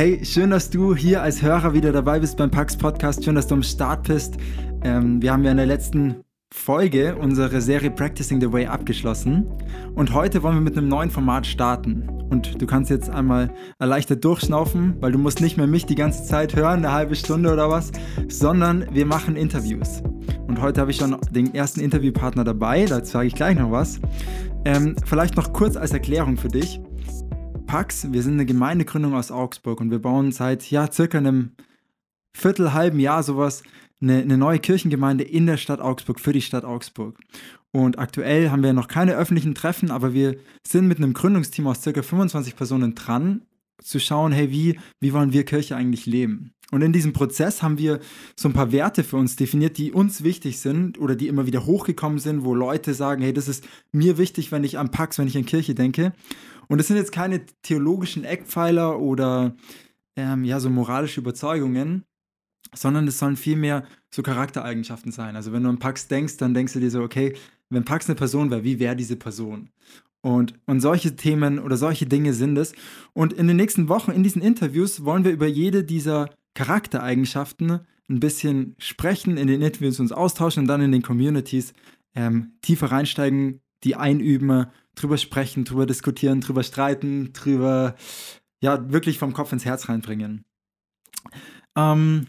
Hey, schön, dass du hier als Hörer wieder dabei bist beim Pax Podcast. Schön, dass du am Start bist. Ähm, wir haben ja in der letzten Folge unsere Serie Practicing the Way abgeschlossen und heute wollen wir mit einem neuen Format starten. Und du kannst jetzt einmal erleichtert durchschnaufen, weil du musst nicht mehr mich die ganze Zeit hören, eine halbe Stunde oder was, sondern wir machen Interviews. Und heute habe ich schon den ersten Interviewpartner dabei, dazu sage ich gleich noch was. Ähm, vielleicht noch kurz als Erklärung für dich. Pax, wir sind eine Gemeindegründung aus Augsburg und wir bauen seit ja, circa einem Viertel, halben Jahr sowas eine, eine neue Kirchengemeinde in der Stadt Augsburg, für die Stadt Augsburg. Und aktuell haben wir noch keine öffentlichen Treffen, aber wir sind mit einem Gründungsteam aus circa 25 Personen dran, zu schauen, hey, wie, wie wollen wir Kirche eigentlich leben? Und in diesem Prozess haben wir so ein paar Werte für uns definiert, die uns wichtig sind oder die immer wieder hochgekommen sind, wo Leute sagen, hey, das ist mir wichtig, wenn ich an Pax, wenn ich an Kirche denke. Und es sind jetzt keine theologischen Eckpfeiler oder ähm, ja, so moralische Überzeugungen, sondern es sollen vielmehr so Charaktereigenschaften sein. Also wenn du an Pax denkst, dann denkst du dir so, okay, wenn Pax eine Person wäre, wie wäre diese Person? Und, und solche Themen oder solche Dinge sind es. Und in den nächsten Wochen, in diesen Interviews, wollen wir über jede dieser Charaktereigenschaften ein bisschen sprechen, in den Interviews uns austauschen und dann in den Communities ähm, tiefer reinsteigen, die einüben drüber sprechen, drüber diskutieren, drüber streiten, drüber, ja, wirklich vom Kopf ins Herz reinbringen. Ähm,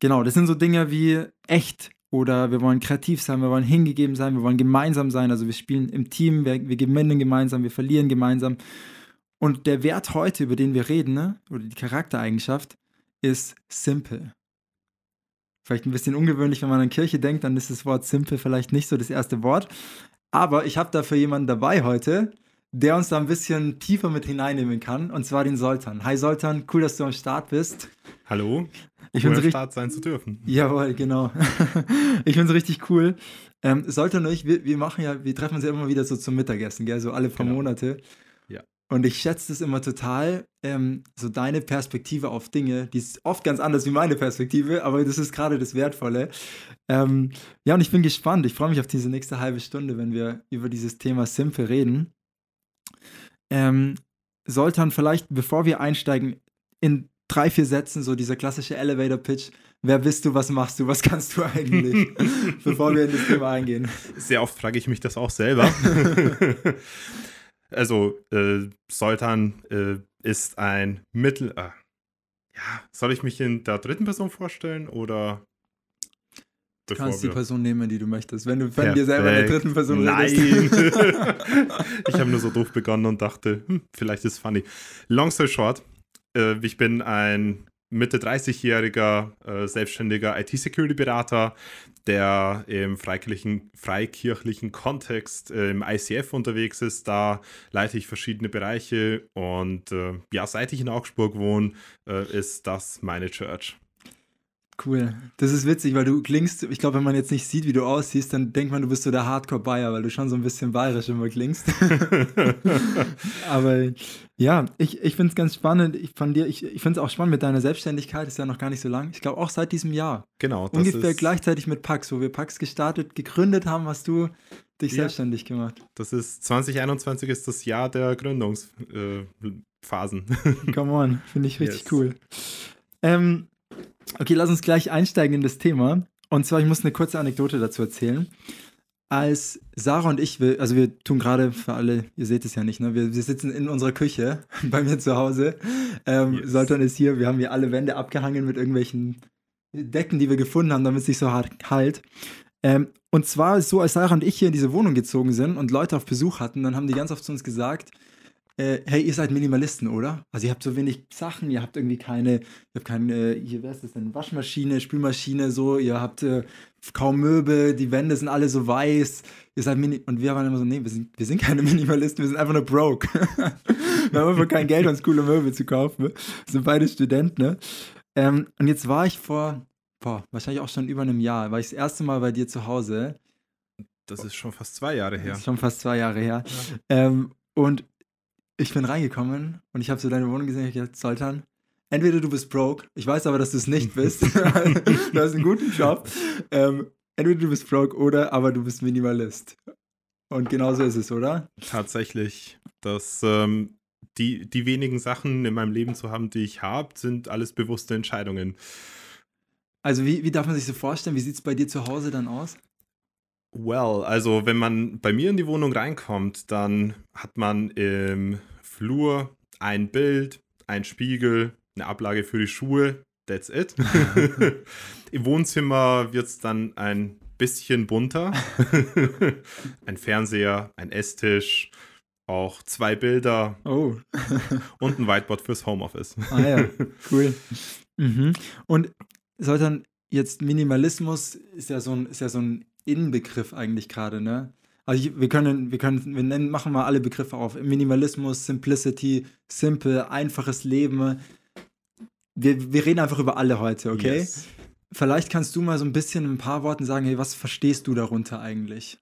genau, das sind so Dinge wie echt oder wir wollen kreativ sein, wir wollen hingegeben sein, wir wollen gemeinsam sein, also wir spielen im Team, wir, wir gewinnen gemeinsam, wir verlieren gemeinsam. Und der Wert heute, über den wir reden, ne, oder die Charaktereigenschaft, ist simple. Vielleicht ein bisschen ungewöhnlich, wenn man an Kirche denkt, dann ist das Wort simple vielleicht nicht so das erste Wort. Aber ich habe dafür jemanden dabei heute, der uns da ein bisschen tiefer mit hineinnehmen kann, und zwar den Soltan. Hi Soltan, cool, dass du am Start bist. Hallo, ich cool, am Start sein zu dürfen. Jawohl, genau. ich finde es richtig cool. Ähm, Soltan und ich, wir, wir, machen ja, wir treffen uns ja immer wieder so zum Mittagessen, gell, so alle paar genau. Monate. Und ich schätze es immer total, ähm, so deine Perspektive auf Dinge, die ist oft ganz anders wie meine Perspektive, aber das ist gerade das Wertvolle. Ähm, ja, und ich bin gespannt. Ich freue mich auf diese nächste halbe Stunde, wenn wir über dieses Thema Simple reden. Ähm, Soltan, vielleicht, bevor wir einsteigen, in drei, vier Sätzen, so dieser klassische Elevator-Pitch. Wer bist du, was machst du, was kannst du eigentlich, bevor wir in das Thema eingehen? Sehr oft frage ich mich das auch selber. Also, äh, Soltan äh, ist ein Mittel. Äh, ja, soll ich mich in der dritten Person vorstellen oder? Du kannst die Person nehmen, die du möchtest. Wenn du von dir selber in der dritten Person Nein. redest. ich habe nur so doof begonnen und dachte, hm, vielleicht ist es funny. Long story short, äh, ich bin ein Mitte 30-jähriger äh, selbstständiger IT-Security-Berater, der im freikirchlichen, freikirchlichen Kontext äh, im ICF unterwegs ist. Da leite ich verschiedene Bereiche und äh, ja, seit ich in Augsburg wohne, äh, ist das meine Church. Cool. Das ist witzig, weil du klingst, ich glaube, wenn man jetzt nicht sieht, wie du aussiehst, dann denkt man, du bist so der Hardcore-Bayer, weil du schon so ein bisschen bayerisch immer klingst. Aber ja, ich, ich finde es ganz spannend. Ich, von dir, ich, ich finde es auch spannend mit deiner Selbstständigkeit, ist ja noch gar nicht so lang. Ich glaube auch seit diesem Jahr. Genau. Ungefähr gleichzeitig mit Pax, wo wir Pax gestartet, gegründet haben, hast du dich ja. selbstständig gemacht. Das ist 2021 ist das Jahr der Gründungsphasen. Äh, Come on, finde ich richtig yes. cool. Ähm, Okay, lass uns gleich einsteigen in das Thema. Und zwar, ich muss eine kurze Anekdote dazu erzählen. Als Sarah und ich, also wir tun gerade für alle, ihr seht es ja nicht, ne? wir, wir sitzen in unserer Küche bei mir zu Hause. Ähm, yes. Soltan ist hier, wir haben hier alle Wände abgehangen mit irgendwelchen Decken, die wir gefunden haben, damit es nicht so hart kalt. Ähm, und zwar ist es so, als Sarah und ich hier in diese Wohnung gezogen sind und Leute auf Besuch hatten, dann haben die ganz oft zu uns gesagt, äh, hey, ihr seid Minimalisten, oder? Also ihr habt so wenig Sachen, ihr habt irgendwie keine, ihr habt keine, hier, wer ist das denn, Waschmaschine, Spülmaschine, so, ihr habt äh, kaum Möbel, die Wände sind alle so weiß, ihr seid Mini und wir waren immer so, nee, wir sind, wir sind keine Minimalisten, wir sind einfach nur broke. wir haben einfach kein Geld, uns coole Möbel zu kaufen. Wir sind beide Studenten, ne? Ähm, und jetzt war ich vor, boah, wahrscheinlich auch schon über einem Jahr, war ich das erste Mal bei dir zu Hause. Das ist schon fast zwei Jahre her. Das ist schon fast zwei Jahre her. Ja. Ähm, und ich bin reingekommen und ich habe so deine Wohnung gesehen. Ich gesagt, Sultan, entweder du bist broke, ich weiß aber, dass du es nicht bist. du hast einen guten Job. Ähm, entweder du bist broke oder aber du bist Minimalist. Und genau so ist es, oder? Tatsächlich. Das, ähm, die, die wenigen Sachen in meinem Leben zu haben, die ich habe, sind alles bewusste Entscheidungen. Also wie, wie darf man sich so vorstellen? Wie sieht es bei dir zu Hause dann aus? Well, also wenn man bei mir in die Wohnung reinkommt, dann hat man im Flur ein Bild, ein Spiegel, eine Ablage für die Schuhe. That's it. Im Wohnzimmer wird es dann ein bisschen bunter. ein Fernseher, ein Esstisch, auch zwei Bilder oh. und ein Whiteboard fürs Homeoffice. Ah ja, cool. Mhm. Und dann jetzt Minimalismus ist ja so ein, ist ja so ein Inbegriff eigentlich gerade, ne? Also ich, wir können, wir können, wir nennen, machen mal alle Begriffe auf. Minimalismus, Simplicity, simple, einfaches Leben. Wir, wir reden einfach über alle heute, okay? Yes. Vielleicht kannst du mal so ein bisschen in ein paar Worten sagen, hey, was verstehst du darunter eigentlich?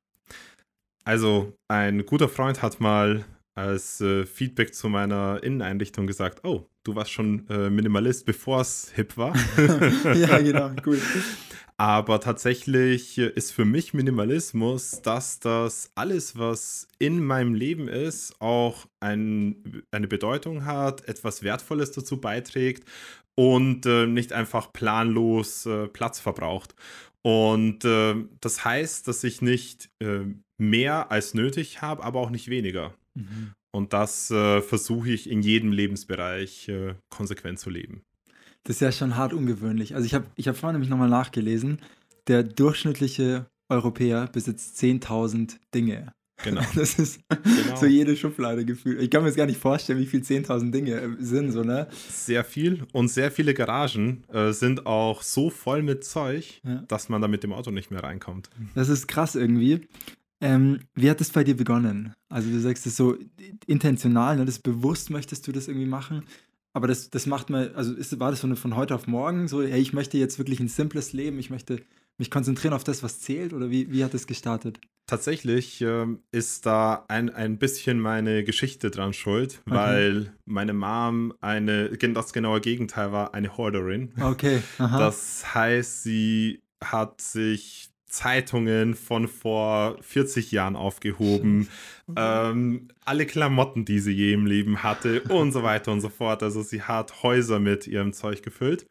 Also, ein guter Freund hat mal als äh, Feedback zu meiner Inneneinrichtung gesagt, oh, du warst schon äh, Minimalist, bevor es hip war. ja, genau, cool. Aber tatsächlich ist für mich Minimalismus, dass das alles, was in meinem Leben ist, auch ein, eine Bedeutung hat, etwas Wertvolles dazu beiträgt und äh, nicht einfach planlos äh, Platz verbraucht. Und äh, das heißt, dass ich nicht äh, mehr als nötig habe, aber auch nicht weniger. Mhm. Und das äh, versuche ich in jedem Lebensbereich äh, konsequent zu leben. Das ist ja schon hart ungewöhnlich. Also ich habe ich hab vorhin nämlich nochmal nachgelesen, der durchschnittliche Europäer besitzt 10.000 Dinge. Genau. Das ist genau. so jede Schublade gefühlt. Ich kann mir jetzt gar nicht vorstellen, wie viel 10.000 Dinge äh, sind, so, ne? Sehr viel. Und sehr viele Garagen äh, sind auch so voll mit Zeug, ja. dass man da mit dem Auto nicht mehr reinkommt. Das ist krass irgendwie. Ähm, wie hat das bei dir begonnen? Also du sagst es so intentional, ne? das bewusst möchtest du das irgendwie machen. Aber das, das macht man, also ist, war das von, von heute auf morgen so, hey, ich möchte jetzt wirklich ein simples Leben, ich möchte mich konzentrieren auf das, was zählt? Oder wie, wie hat es gestartet? Tatsächlich ähm, ist da ein, ein bisschen meine Geschichte dran schuld, okay. weil meine Mom eine, das genaue Gegenteil war, eine Hoarderin. Okay. Aha. Das heißt, sie hat sich Zeitungen von vor 40 Jahren aufgehoben, ähm, alle Klamotten, die sie je im Leben hatte und so weiter und so fort. Also sie hat Häuser mit ihrem Zeug gefüllt.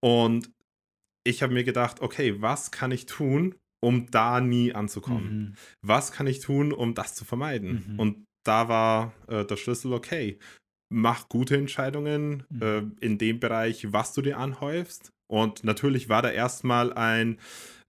Und ich habe mir gedacht, okay, was kann ich tun, um da nie anzukommen? Mhm. Was kann ich tun, um das zu vermeiden? Mhm. Und da war äh, der Schlüssel, okay, mach gute Entscheidungen mhm. äh, in dem Bereich, was du dir anhäufst. Und natürlich war da erstmal ein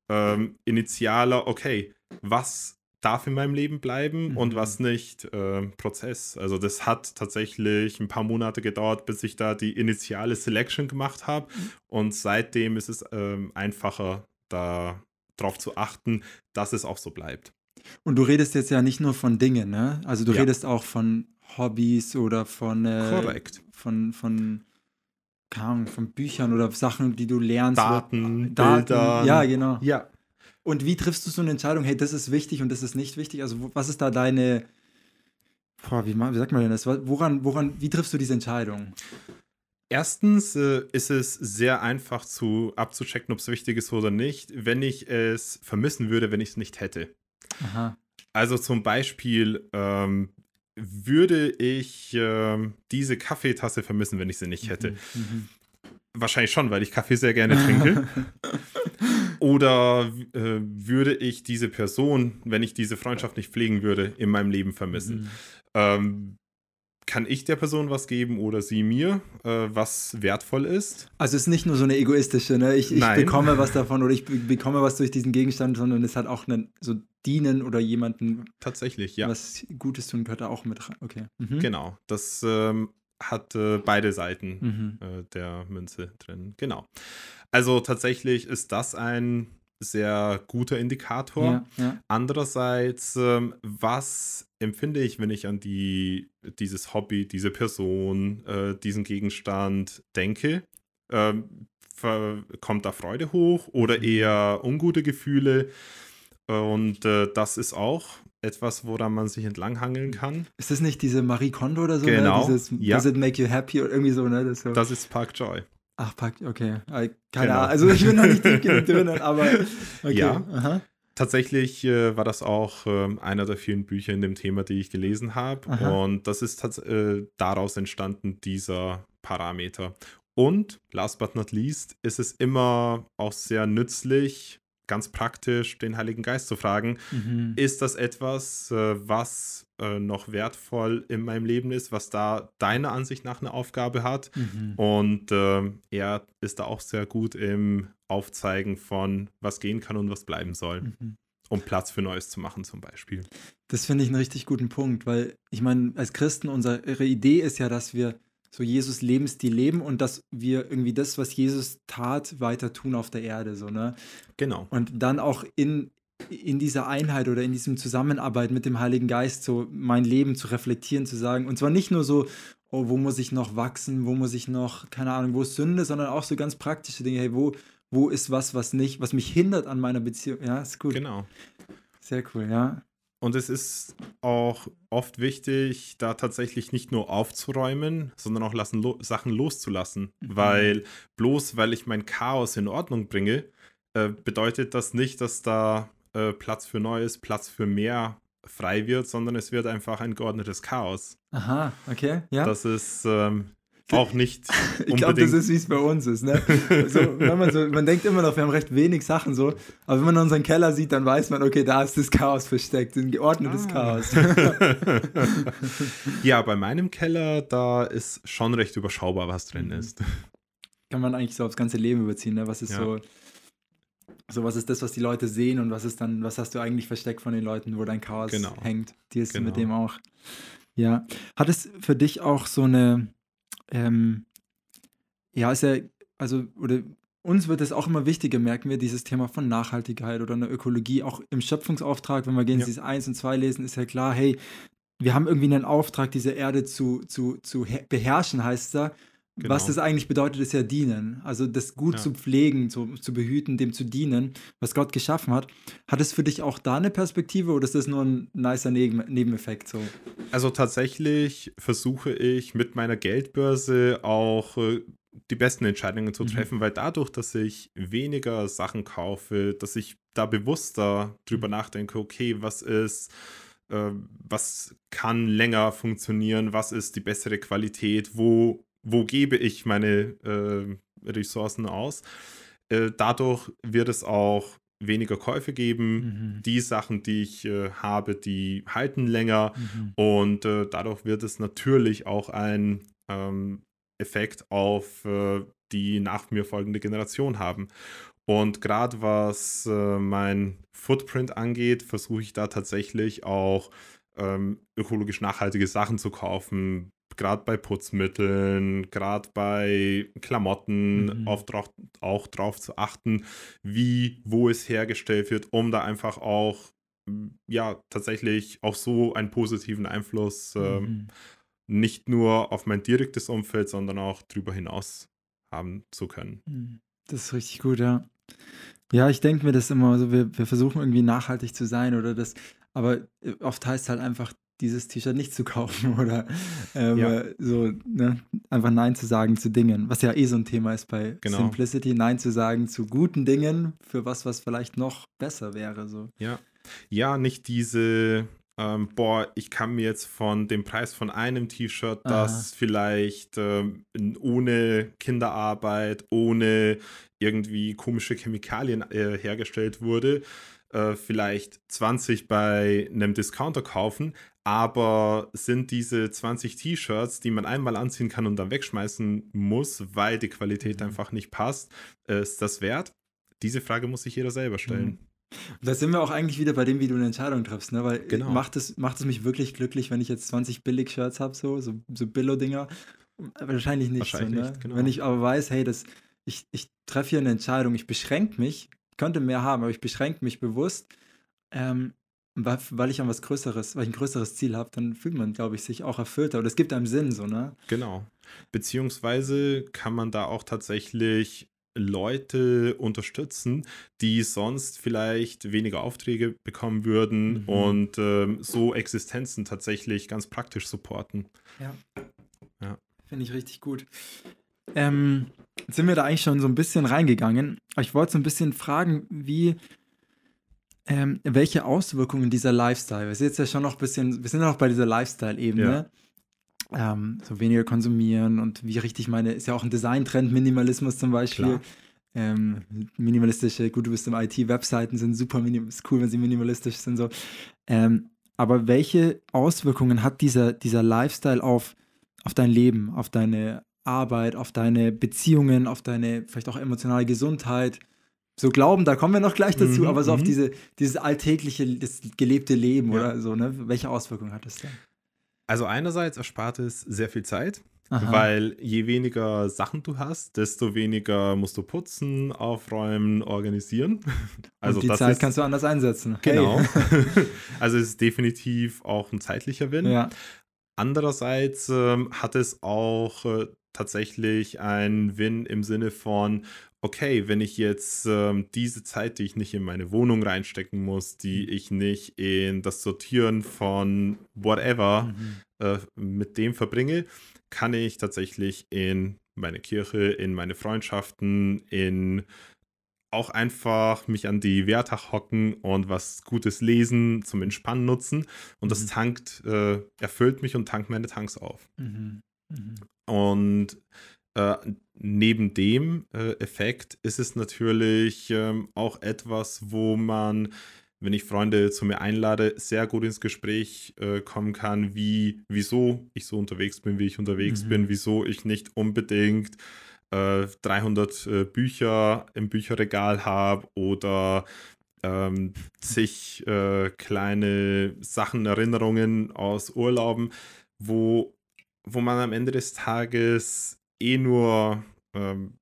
ähm, initialer, okay, was darf in meinem Leben bleiben mhm. und was nicht, äh, Prozess. Also das hat tatsächlich ein paar Monate gedauert, bis ich da die initiale Selection gemacht habe. Mhm. Und seitdem ist es ähm, einfacher, da drauf zu achten, dass es auch so bleibt. Und du redest jetzt ja nicht nur von Dingen, ne? Also du ja. redest auch von Hobbys oder von äh, Korrekt. von von Ahnung, von Büchern oder Sachen, die du lernst. Daten, Daten Bildern. Ja, genau. Ja. Und wie triffst du so eine Entscheidung, hey, das ist wichtig und das ist nicht wichtig? Also, was ist da deine, boah, wie, wie sagt man denn das? Woran, woran, wie triffst du diese Entscheidung? Erstens äh, ist es sehr einfach zu abzuchecken, ob es wichtig ist oder nicht, wenn ich es vermissen würde, wenn ich es nicht hätte. Aha. Also zum Beispiel ähm, würde ich äh, diese Kaffeetasse vermissen, wenn ich sie nicht hätte. Mhm, mhm. Wahrscheinlich schon, weil ich Kaffee sehr gerne trinke. Oder äh, würde ich diese Person, wenn ich diese Freundschaft nicht pflegen würde, in meinem Leben vermissen? Mhm. Ähm, kann ich der Person was geben oder sie mir, äh, was wertvoll ist. Also es ist nicht nur so eine egoistische, ne? ich, ich bekomme was davon oder ich bekomme was durch diesen Gegenstand, sondern es hat auch einen, so dienen oder jemanden tatsächlich, ja. was Gutes tun gehört da auch mit rein. Okay. Mhm. Genau, das ähm, hat äh, beide Seiten mhm. äh, der Münze drin. Genau. Also tatsächlich ist das ein sehr guter Indikator. Ja, ja. Andererseits, ähm, was empfinde ich, wenn ich an die, dieses Hobby, diese Person, äh, diesen Gegenstand denke? Ähm, kommt da Freude hoch oder mhm. eher ungute Gefühle? Und äh, das ist auch etwas, woran man sich entlanghangeln kann. Ist das nicht diese Marie Kondo oder so? Ne? Genau. Ne? Dieses, ja. Does it make you happy oder irgendwie so, ne? Das, so. das ist Park Joy. Ach, Park, okay. Keine genau. Ahnung. Also ich bin noch nicht tief genug drin, aber okay. Ja. Aha. tatsächlich äh, war das auch äh, einer der vielen Bücher in dem Thema, die ich gelesen habe. Und das ist äh, daraus entstanden, dieser Parameter. Und last but not least ist es immer auch sehr nützlich, ganz praktisch den Heiligen Geist zu fragen, mhm. ist das etwas, äh, was äh, noch wertvoll in meinem Leben ist, was da deiner Ansicht nach eine Aufgabe hat? Mhm. Und äh, er ist da auch sehr gut im Aufzeigen von, was gehen kann und was bleiben soll. Mhm. Um Platz für Neues zu machen, zum Beispiel. Das finde ich einen richtig guten Punkt, weil ich meine, als Christen, unsere Idee ist ja, dass wir so Jesus Lebensstil leben und dass wir irgendwie das, was Jesus tat, weiter tun auf der Erde, so, ne? Genau. Und dann auch in, in dieser Einheit oder in diesem Zusammenarbeit mit dem Heiligen Geist so mein Leben zu reflektieren, zu sagen, und zwar nicht nur so, oh, wo muss ich noch wachsen, wo muss ich noch, keine Ahnung, wo ist Sünde, sondern auch so ganz praktische Dinge, hey, wo, wo ist was, was nicht, was mich hindert an meiner Beziehung, ja, ist gut. Genau. Sehr cool, ja. Und es ist auch oft wichtig, da tatsächlich nicht nur aufzuräumen, sondern auch lassen, lo Sachen loszulassen. Mhm. Weil bloß weil ich mein Chaos in Ordnung bringe, äh, bedeutet das nicht, dass da äh, Platz für Neues, Platz für mehr frei wird, sondern es wird einfach ein geordnetes Chaos. Aha, okay, ja. Das ist ähm, auch nicht unbedingt. Ich glaube, das ist, wie es bei uns ist. Ne? Also, man, so, man denkt immer noch, wir haben recht wenig Sachen so, aber wenn man unseren Keller sieht, dann weiß man, okay, da ist das Chaos versteckt, ein geordnetes ah. Chaos. ja, bei meinem Keller, da ist schon recht überschaubar, was drin mhm. ist. Kann man eigentlich so aufs ganze Leben überziehen, ne? Was ist ja. so, so, was ist das, was die Leute sehen und was ist dann, was hast du eigentlich versteckt von den Leuten, wo dein Chaos genau. hängt? Die ist genau. mit dem auch. Ja. Hat es für dich auch so eine ähm, ja, ist ja, also, oder uns wird es auch immer wichtiger, merken wir, dieses Thema von Nachhaltigkeit oder einer Ökologie, auch im Schöpfungsauftrag, wenn wir Genesis ja. 1 und 2 lesen, ist ja klar, hey, wir haben irgendwie einen Auftrag, diese Erde zu, zu, zu beherrschen, heißt es da. Genau. Was das eigentlich bedeutet, ist ja dienen. Also das gut ja. zu pflegen, zu, zu behüten, dem zu dienen, was Gott geschaffen hat. Hat es für dich auch da eine Perspektive oder ist das nur ein nicer Neben Nebeneffekt? So? Also tatsächlich versuche ich mit meiner Geldbörse auch äh, die besten Entscheidungen zu mhm. treffen, mhm. weil dadurch, dass ich weniger Sachen kaufe, dass ich da bewusster drüber mhm. nachdenke, okay, was ist äh, was kann länger funktionieren, was ist die bessere Qualität, wo wo gebe ich meine äh, Ressourcen aus. Äh, dadurch wird es auch weniger Käufe geben. Mhm. Die Sachen, die ich äh, habe, die halten länger. Mhm. Und äh, dadurch wird es natürlich auch ein ähm, Effekt auf äh, die nach mir folgende Generation haben. Und gerade was äh, mein Footprint angeht, versuche ich da tatsächlich auch ähm, ökologisch nachhaltige Sachen zu kaufen gerade bei Putzmitteln, gerade bei Klamotten mhm. auf, auch darauf zu achten, wie, wo es hergestellt wird, um da einfach auch, ja, tatsächlich auch so einen positiven Einfluss äh, mhm. nicht nur auf mein direktes Umfeld, sondern auch darüber hinaus haben zu können. Mhm. Das ist richtig gut, ja. Ja, ich denke mir das immer, also wir, wir versuchen irgendwie nachhaltig zu sein oder das, aber äh, oft heißt es halt einfach, dieses T-Shirt nicht zu kaufen oder ähm, ja. so ne, einfach Nein zu sagen zu Dingen, was ja eh so ein Thema ist bei genau. Simplicity, Nein zu sagen zu guten Dingen für was, was vielleicht noch besser wäre. So. Ja, ja, nicht diese, ähm, boah, ich kann mir jetzt von dem Preis von einem T-Shirt, das Aha. vielleicht ähm, ohne Kinderarbeit, ohne irgendwie komische Chemikalien äh, hergestellt wurde, äh, vielleicht 20 bei einem Discounter kaufen, aber sind diese 20 T-Shirts, die man einmal anziehen kann und dann wegschmeißen muss, weil die Qualität mhm. einfach nicht passt, ist das wert? Diese Frage muss sich jeder selber stellen. Mhm. Da sind wir auch eigentlich wieder bei dem, wie du eine Entscheidung triffst, ne? Weil genau. macht, es, macht es mich wirklich glücklich, wenn ich jetzt 20 Billig-Shirts habe, so, so, so Billo-Dinger? Wahrscheinlich nicht. Wahrscheinlich so, ne? nicht genau. Wenn ich aber weiß, hey, das, ich, ich treffe hier eine Entscheidung, ich beschränke mich, könnte mehr haben, aber ich beschränke mich bewusst, ähm, weil, ich an was Größeres, weil ich ein größeres Ziel habe, dann fühlt man, glaube ich, sich auch erfüllter. Oder es gibt einem Sinn, so, ne? Genau. Beziehungsweise kann man da auch tatsächlich Leute unterstützen, die sonst vielleicht weniger Aufträge bekommen würden mhm. und ähm, so Existenzen tatsächlich ganz praktisch supporten. Ja. ja. Finde ich richtig gut. Ähm, sind wir da eigentlich schon so ein bisschen reingegangen. Aber ich wollte so ein bisschen fragen, wie ähm, welche Auswirkungen dieser Lifestyle, wir sind jetzt ja schon noch ein bisschen, wir sind noch bei dieser Lifestyle-Ebene, ja. ähm, so weniger konsumieren und wie richtig meine, ist ja auch ein Designtrend, Minimalismus zum Beispiel. Ähm, minimalistische, gut, du bist im IT-Webseiten sind super ist cool, wenn sie minimalistisch sind so. Ähm, aber welche Auswirkungen hat dieser, dieser Lifestyle auf, auf dein Leben, auf deine Arbeit, auf deine Beziehungen, auf deine vielleicht auch emotionale Gesundheit? So Glauben, da kommen wir noch gleich dazu, mhm, aber so auf mhm. diese, dieses alltägliche, das gelebte Leben ja. oder so, ne? Welche Auswirkungen hat das denn? Also einerseits erspart es sehr viel Zeit, Aha. weil je weniger Sachen du hast, desto weniger musst du putzen, aufräumen, organisieren. Also Und die Zeit ist, kannst du anders einsetzen. Genau. Hey. also es ist definitiv auch ein zeitlicher Win. Ja. Andererseits ähm, hat es auch äh, tatsächlich einen Win im Sinne von, okay, wenn ich jetzt ähm, diese Zeit, die ich nicht in meine Wohnung reinstecken muss, die mhm. ich nicht in das Sortieren von whatever mhm. äh, mit dem verbringe, kann ich tatsächlich in meine Kirche, in meine Freundschaften, in auch einfach mich an die Wertach hocken und was Gutes lesen, zum Entspannen nutzen. Und mhm. das tankt, äh, erfüllt mich und tankt meine Tanks auf. Mhm. Und äh, neben dem äh, Effekt ist es natürlich ähm, auch etwas, wo man, wenn ich Freunde zu mir einlade, sehr gut ins Gespräch äh, kommen kann, wie, wieso ich so unterwegs bin, wie ich unterwegs mhm. bin, wieso ich nicht unbedingt 300 äh, äh, Bücher im Bücherregal habe oder ähm, zig äh, kleine Sachen, Erinnerungen aus Urlauben, wo, wo man am Ende des Tages eh nur, ähm,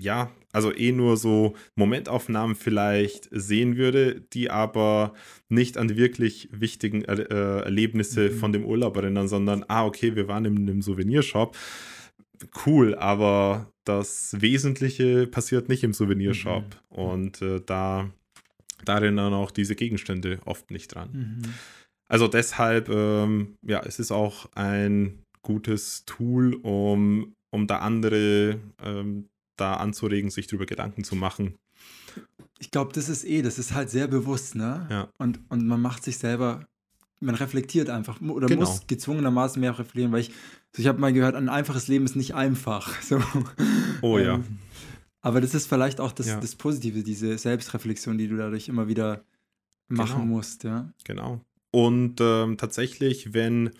ja, also eh nur so Momentaufnahmen vielleicht sehen würde, die aber nicht an die wirklich wichtigen er äh, Erlebnisse mhm. von dem Urlaub erinnern, sondern, ah, okay, wir waren in einem Souvenirshop. Cool, aber das Wesentliche passiert nicht im Souvenirshop. Mhm. Und äh, da, da erinnern auch diese Gegenstände oft nicht dran. Mhm. Also deshalb, ähm, ja, es ist auch ein gutes Tool, um um da andere ähm, da anzuregen, sich darüber Gedanken zu machen. Ich glaube, das ist eh, das ist halt sehr bewusst, ne? Ja. Und, und man macht sich selber, man reflektiert einfach oder genau. muss gezwungenermaßen mehr reflektieren, weil ich, so ich habe mal gehört, ein einfaches Leben ist nicht einfach. So. Oh ja. Ähm, aber das ist vielleicht auch das, ja. das Positive, diese Selbstreflexion, die du dadurch immer wieder machen genau. musst, ja. Genau. Und ähm, tatsächlich, wenn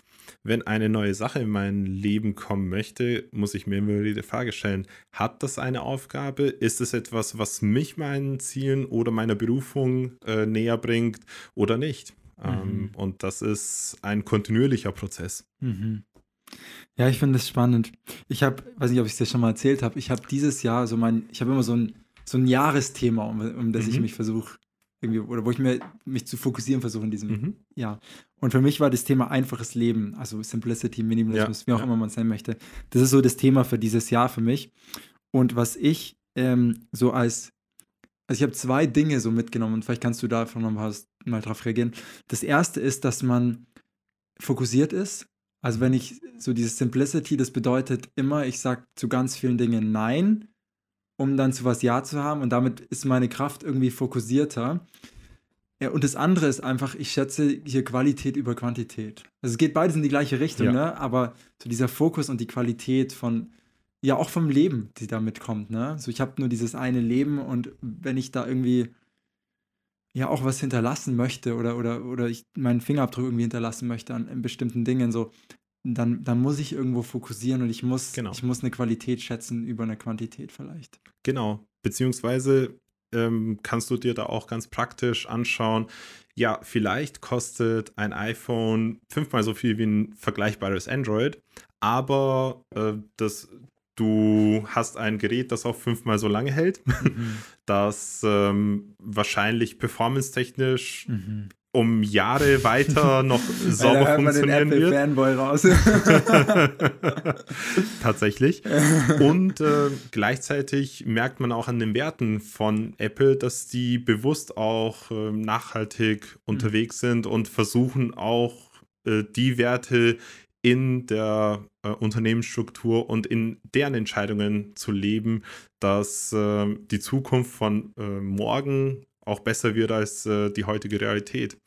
wenn eine neue Sache in mein Leben kommen möchte, muss ich mir immer wieder die Frage stellen, hat das eine Aufgabe? Ist es etwas, was mich meinen Zielen oder meiner Berufung äh, näher bringt oder nicht? Ähm, mhm. Ähm, und das ist ein kontinuierlicher Prozess. Mhm. Ja, ich finde das spannend. Ich habe, weiß nicht, ob ich es dir schon mal erzählt habe, ich habe dieses Jahr so mein, ich habe immer so ein, so ein Jahresthema, um, um das mhm. ich mich versuche irgendwie, oder wo ich mir, mich zu fokussieren versuche in diesem mhm. Jahr. Und für mich war das Thema einfaches Leben, also Simplicity, Minimalismus, ja, wie auch ja. immer man es nennen möchte. Das ist so das Thema für dieses Jahr für mich. Und was ich ähm, so als, also ich habe zwei Dinge so mitgenommen und vielleicht kannst du davon noch mal, mal drauf reagieren. Das erste ist, dass man fokussiert ist. Also wenn ich so dieses Simplicity, das bedeutet immer, ich sage zu ganz vielen Dingen Nein um dann zu was Ja zu haben und damit ist meine Kraft irgendwie fokussierter. Ja, und das andere ist einfach, ich schätze hier Qualität über Quantität. Also es geht beides in die gleiche Richtung, ja. ne? aber so dieser Fokus und die Qualität von, ja auch vom Leben, die damit kommt. Ne? So ich habe nur dieses eine Leben und wenn ich da irgendwie ja auch was hinterlassen möchte oder, oder, oder ich meinen Fingerabdruck irgendwie hinterlassen möchte an, an bestimmten Dingen, so dann, dann muss ich irgendwo fokussieren und ich muss, genau. ich muss eine Qualität schätzen über eine Quantität vielleicht. Genau, beziehungsweise ähm, kannst du dir da auch ganz praktisch anschauen, ja, vielleicht kostet ein iPhone fünfmal so viel wie ein vergleichbares Android, aber äh, das, du hast ein Gerät, das auch fünfmal so lange hält, mhm. das ähm, wahrscheinlich performance-technisch mhm um Jahre weiter noch sauber da funktionieren den wird. Fanboy raus. Tatsächlich. Und äh, gleichzeitig merkt man auch an den Werten von Apple, dass die bewusst auch äh, nachhaltig mhm. unterwegs sind und versuchen auch äh, die Werte in der äh, Unternehmensstruktur und in deren Entscheidungen zu leben, dass äh, die Zukunft von äh, morgen auch besser wird als äh, die heutige Realität.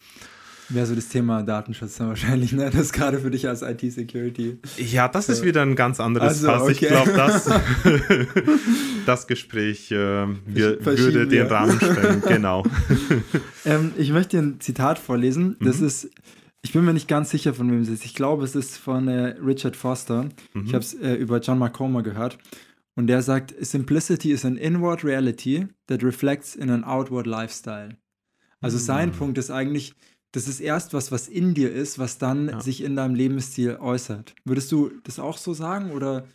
Wäre so das Thema Datenschutz dann wahrscheinlich, ne? Das gerade für dich als IT-Security. Ja, das ist wieder ein ganz anderes also, Fass. Okay. Ich glaube, das, das Gespräch äh, wir, würde den Rahmen stellen. Genau. ähm, ich möchte ein Zitat vorlesen. Das mhm. ist, ich bin mir nicht ganz sicher, von wem es ist. Ich glaube, es ist von äh, Richard Foster. Mhm. Ich habe es äh, über John McCormack gehört. Und der sagt, Simplicity is an inward reality that reflects in an outward lifestyle. Also sein mhm. Punkt ist eigentlich, das ist erst was, was in dir ist, was dann ja. sich in deinem Lebensstil äußert. Würdest du das auch so sagen oder?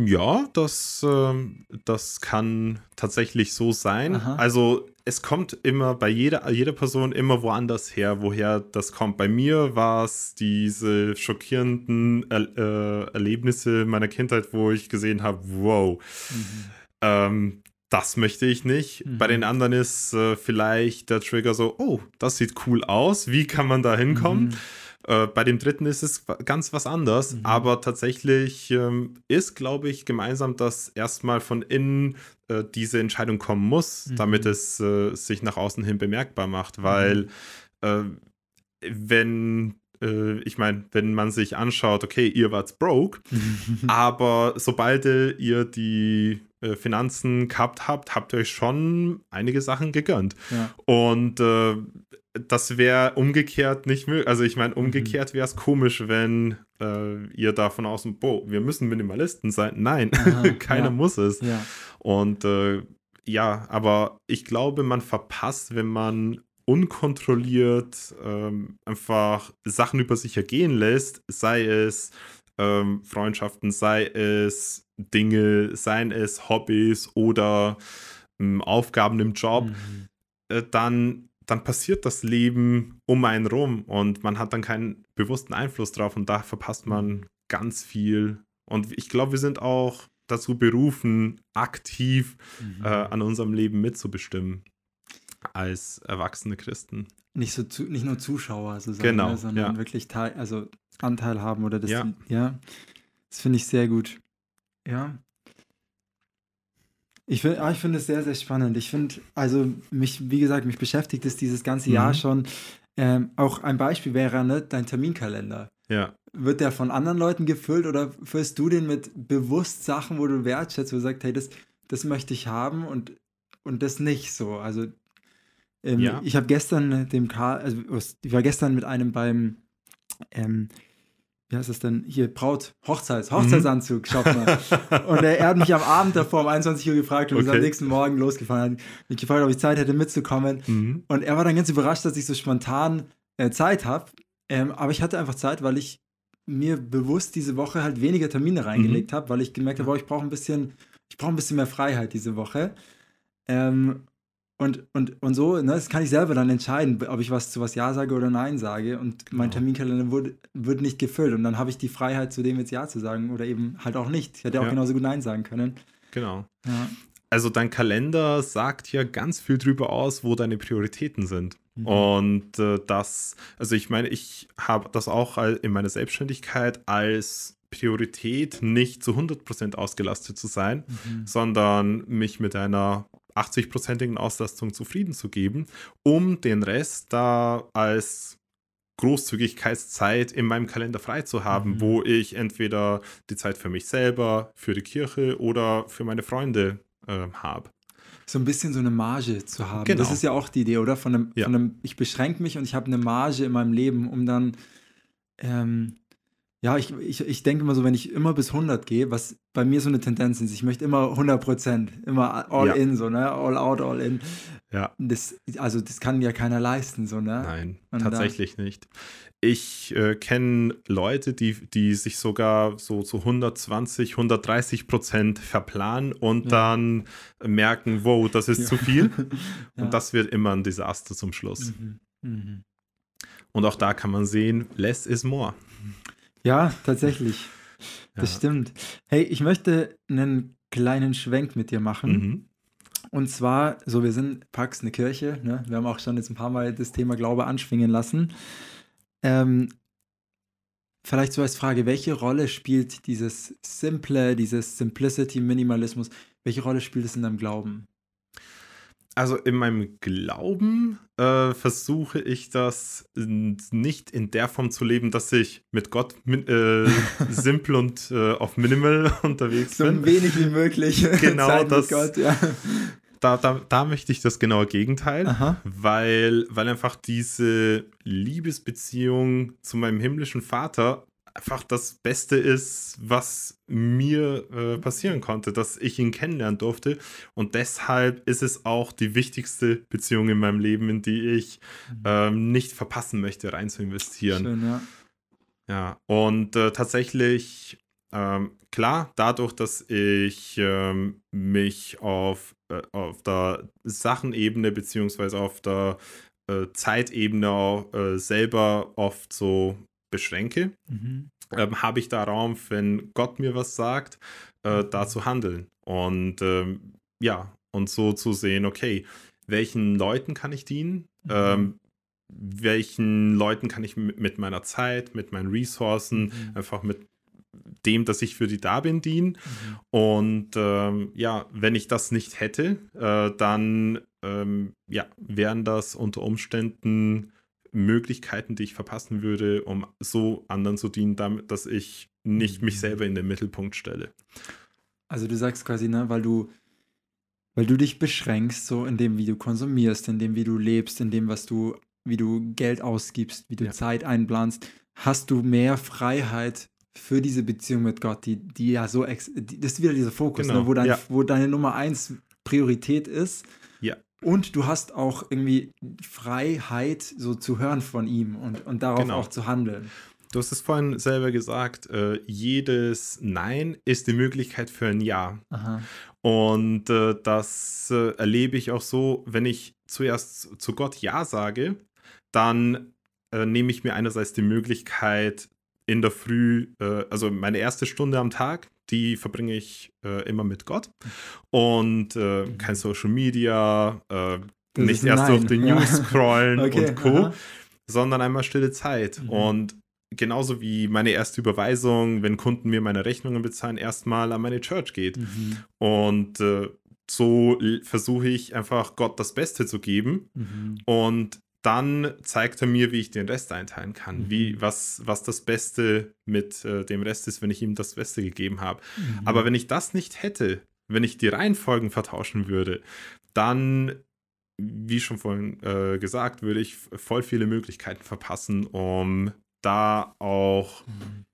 Ja, das, äh, das kann tatsächlich so sein. Aha. Also es kommt immer bei jeder, jeder Person immer woanders her, woher das kommt. Bei mir war es diese schockierenden er äh, Erlebnisse meiner Kindheit, wo ich gesehen habe, wow, mhm. ähm, das möchte ich nicht. Mhm. Bei den anderen ist äh, vielleicht der Trigger so, oh, das sieht cool aus, wie kann man da hinkommen? Mhm. Äh, bei dem dritten ist es ganz was anderes, mhm. aber tatsächlich ähm, ist, glaube ich, gemeinsam, dass erstmal von innen äh, diese Entscheidung kommen muss, mhm. damit es äh, sich nach außen hin bemerkbar macht, weil mhm. wenn äh, ich meine, wenn man sich anschaut, okay, ihr wart broke, aber sobald ihr die äh, Finanzen gehabt habt, habt ihr euch schon einige Sachen gegönnt. Ja. Und äh, das wäre umgekehrt nicht möglich. Also ich meine, mhm. umgekehrt wäre es komisch, wenn äh, ihr da von außen, boah, wir müssen Minimalisten sein. Nein, keiner ja. muss es. Ja. Und äh, ja, aber ich glaube, man verpasst, wenn man unkontrolliert ähm, einfach Sachen über sich ergehen lässt, sei es ähm, Freundschaften, sei es Dinge, seien es Hobbys oder ähm, Aufgaben im Job, mhm. äh, dann, dann passiert das Leben um einen rum und man hat dann keinen bewussten Einfluss drauf und da verpasst man mhm. ganz viel. Und ich glaube, wir sind auch dazu berufen, aktiv mhm. äh, an unserem Leben mitzubestimmen als erwachsene Christen. Nicht, so zu, nicht nur Zuschauer so genau, ne, sondern ja. wirklich teil, also Anteil haben oder das. Ja, ja das finde ich sehr gut. Ja. Ich finde ah, ich find es sehr, sehr spannend. Ich finde, also mich, wie gesagt, mich beschäftigt es dieses ganze mhm. Jahr schon. Ähm, auch ein Beispiel wäre ne, dein Terminkalender. Ja. Wird der von anderen Leuten gefüllt oder füllst du den mit bewusst Sachen, wo du wertschätzt, wo du sagst, hey, das, das möchte ich haben und, und das nicht so? Also ähm, ja. Ich habe gestern dem Karl, also ich war gestern mit einem beim, ähm, wie heißt das denn, hier, Braut, Hochzeits, Hochzeitsanzug, mhm. schaut mal. und er, er, hat mich am Abend davor um 21 Uhr gefragt und okay. ist am nächsten Morgen losgefahren, hat mich gefragt, ob ich Zeit hätte mitzukommen. Mhm. Und er war dann ganz überrascht, dass ich so spontan äh, Zeit habe. Ähm, aber ich hatte einfach Zeit, weil ich mir bewusst diese Woche halt weniger Termine reingelegt mhm. habe, weil ich gemerkt habe, ich brauche ein bisschen, ich brauche ein bisschen mehr Freiheit diese Woche. Ähm, und, und, und so, ne, das kann ich selber dann entscheiden, ob ich was zu was Ja sage oder Nein sage. Und mein genau. Terminkalender wurde, wird nicht gefüllt. Und dann habe ich die Freiheit, zu dem jetzt Ja zu sagen oder eben halt auch nicht. Ich hätte auch ja. genauso gut Nein sagen können. Genau. Ja. Also dein Kalender sagt ja ganz viel drüber aus, wo deine Prioritäten sind. Mhm. Und äh, das, also ich meine, ich habe das auch in meiner Selbstständigkeit als Priorität, nicht zu 100% ausgelastet zu sein, mhm. sondern mich mit einer 80-prozentigen Auslastung zufrieden zu geben, um den Rest da als Großzügigkeitszeit in meinem Kalender frei zu haben, mhm. wo ich entweder die Zeit für mich selber, für die Kirche oder für meine Freunde äh, habe. So ein bisschen so eine Marge zu haben. Genau. Das ist ja auch die Idee, oder? Von einem, ja. von einem ich beschränke mich und ich habe eine Marge in meinem Leben, um dann ähm, ja, ich, ich, ich denke immer so, wenn ich immer bis 100 gehe, was bei mir so eine Tendenz ist, ich möchte immer 100 Prozent, immer all ja. in, so, ne? All out, all in. Ja. Das, also, das kann ja keiner leisten, so, ne? Nein, Und tatsächlich dann, nicht. Ich äh, kenne Leute, die, die sich sogar so zu so 120, 130 Prozent verplanen und ja. dann merken, wow, das ist ja. zu viel. Und das wird immer ein Desaster zum Schluss. Mhm. Mhm. Und auch da kann man sehen, less is more. Ja, tatsächlich. Das ja. stimmt. Hey, ich möchte einen kleinen Schwenk mit dir machen. Mhm. Und zwar, so wir sind Pax eine Kirche, ne? wir haben auch schon jetzt ein paar Mal das Thema Glaube anschwingen lassen. Ähm, vielleicht so als Frage, welche Rolle spielt dieses Simple, dieses Simplicity, Minimalismus, welche Rolle spielt es in deinem Glauben? Also in meinem Glauben äh, versuche ich das nicht in der Form zu leben, dass ich mit Gott äh, simpel und äh, auf Minimal unterwegs so bin. So wenig wie möglich. Genau, Zeit das, Gott, ja. da, da, da möchte ich das genaue Gegenteil, weil, weil einfach diese Liebesbeziehung zu meinem himmlischen Vater einfach das Beste ist, was mir äh, passieren konnte, dass ich ihn kennenlernen durfte. Und deshalb ist es auch die wichtigste Beziehung in meinem Leben, in die ich mhm. ähm, nicht verpassen möchte, rein zu investieren. Schön, ja. Ja, und äh, tatsächlich, ähm, klar, dadurch, dass ich ähm, mich auf, äh, auf der Sachenebene beziehungsweise auf der äh, Zeitebene äh, selber oft so beschränke, mhm. ähm, habe ich da Raum, wenn Gott mir was sagt, äh, mhm. da zu handeln. Und ähm, ja, und so zu sehen, okay, welchen Leuten kann ich dienen? Mhm. Ähm, welchen Leuten kann ich mit meiner Zeit, mit meinen Ressourcen, mhm. einfach mit dem, dass ich für die da bin, dienen. Mhm. Und ähm, ja, wenn ich das nicht hätte, äh, dann ähm, ja, wären das unter Umständen Möglichkeiten, die ich verpassen würde, um so anderen zu dienen, damit, dass ich nicht mich mhm. selber in den Mittelpunkt stelle. Also du sagst quasi, ne, weil du, weil du dich beschränkst, so in dem, wie du konsumierst, in dem, wie du lebst, in dem, was du, wie du Geld ausgibst, wie du ja. Zeit einplanst, hast du mehr Freiheit für diese Beziehung mit Gott, die, die ja so, die, das ist wieder dieser Fokus, ne, genau. ne, wo, dein, ja. wo deine Nummer eins Priorität ist. Ja. Und du hast auch irgendwie Freiheit, so zu hören von ihm und, und darauf genau. auch zu handeln. Du hast es vorhin selber gesagt, äh, jedes Nein ist die Möglichkeit für ein Ja. Aha. Und äh, das äh, erlebe ich auch so, wenn ich zuerst zu Gott Ja sage, dann äh, nehme ich mir einerseits die Möglichkeit, in der Früh, äh, also meine erste Stunde am Tag, die verbringe ich äh, immer mit Gott. Und äh, kein Social Media, äh, nicht erst nein. durch die News scrollen okay, und Co., aha. sondern einmal stille Zeit. Mhm. Und genauso wie meine erste Überweisung, wenn Kunden mir meine Rechnungen bezahlen, erstmal an meine Church geht. Mhm. Und äh, so versuche ich einfach Gott das Beste zu geben. Mhm. Und dann zeigt er mir, wie ich den Rest einteilen kann, mhm. wie, was, was das Beste mit äh, dem Rest ist, wenn ich ihm das Beste gegeben habe. Mhm. Aber wenn ich das nicht hätte, wenn ich die Reihenfolgen vertauschen würde, dann, wie schon vorhin äh, gesagt, würde ich voll viele Möglichkeiten verpassen, um da auch mhm.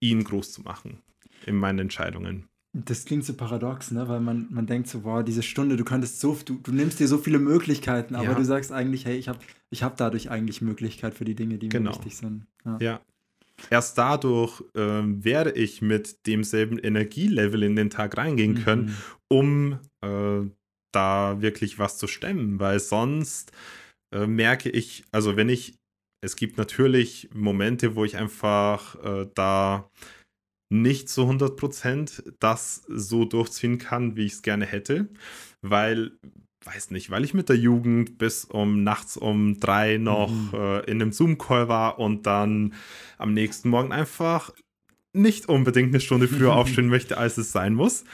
ihn groß zu machen in meinen Entscheidungen. Das klingt so paradox, ne? weil man, man denkt so, wow, diese Stunde, du könntest so, du, du nimmst dir so viele Möglichkeiten, aber ja. du sagst eigentlich, hey, ich habe ich hab dadurch eigentlich Möglichkeit für die Dinge, die genau. mir wichtig sind. Ja. ja. Erst dadurch ähm, werde ich mit demselben Energielevel in den Tag reingehen mhm. können, um äh, da wirklich was zu stemmen, weil sonst äh, merke ich, also wenn ich, es gibt natürlich Momente, wo ich einfach äh, da nicht zu 100% das so durchziehen kann, wie ich es gerne hätte, weil weiß nicht, weil ich mit der Jugend bis um nachts um drei noch mhm. äh, in einem Zoom-Call war und dann am nächsten Morgen einfach nicht unbedingt eine Stunde früher aufstehen möchte, als es sein muss.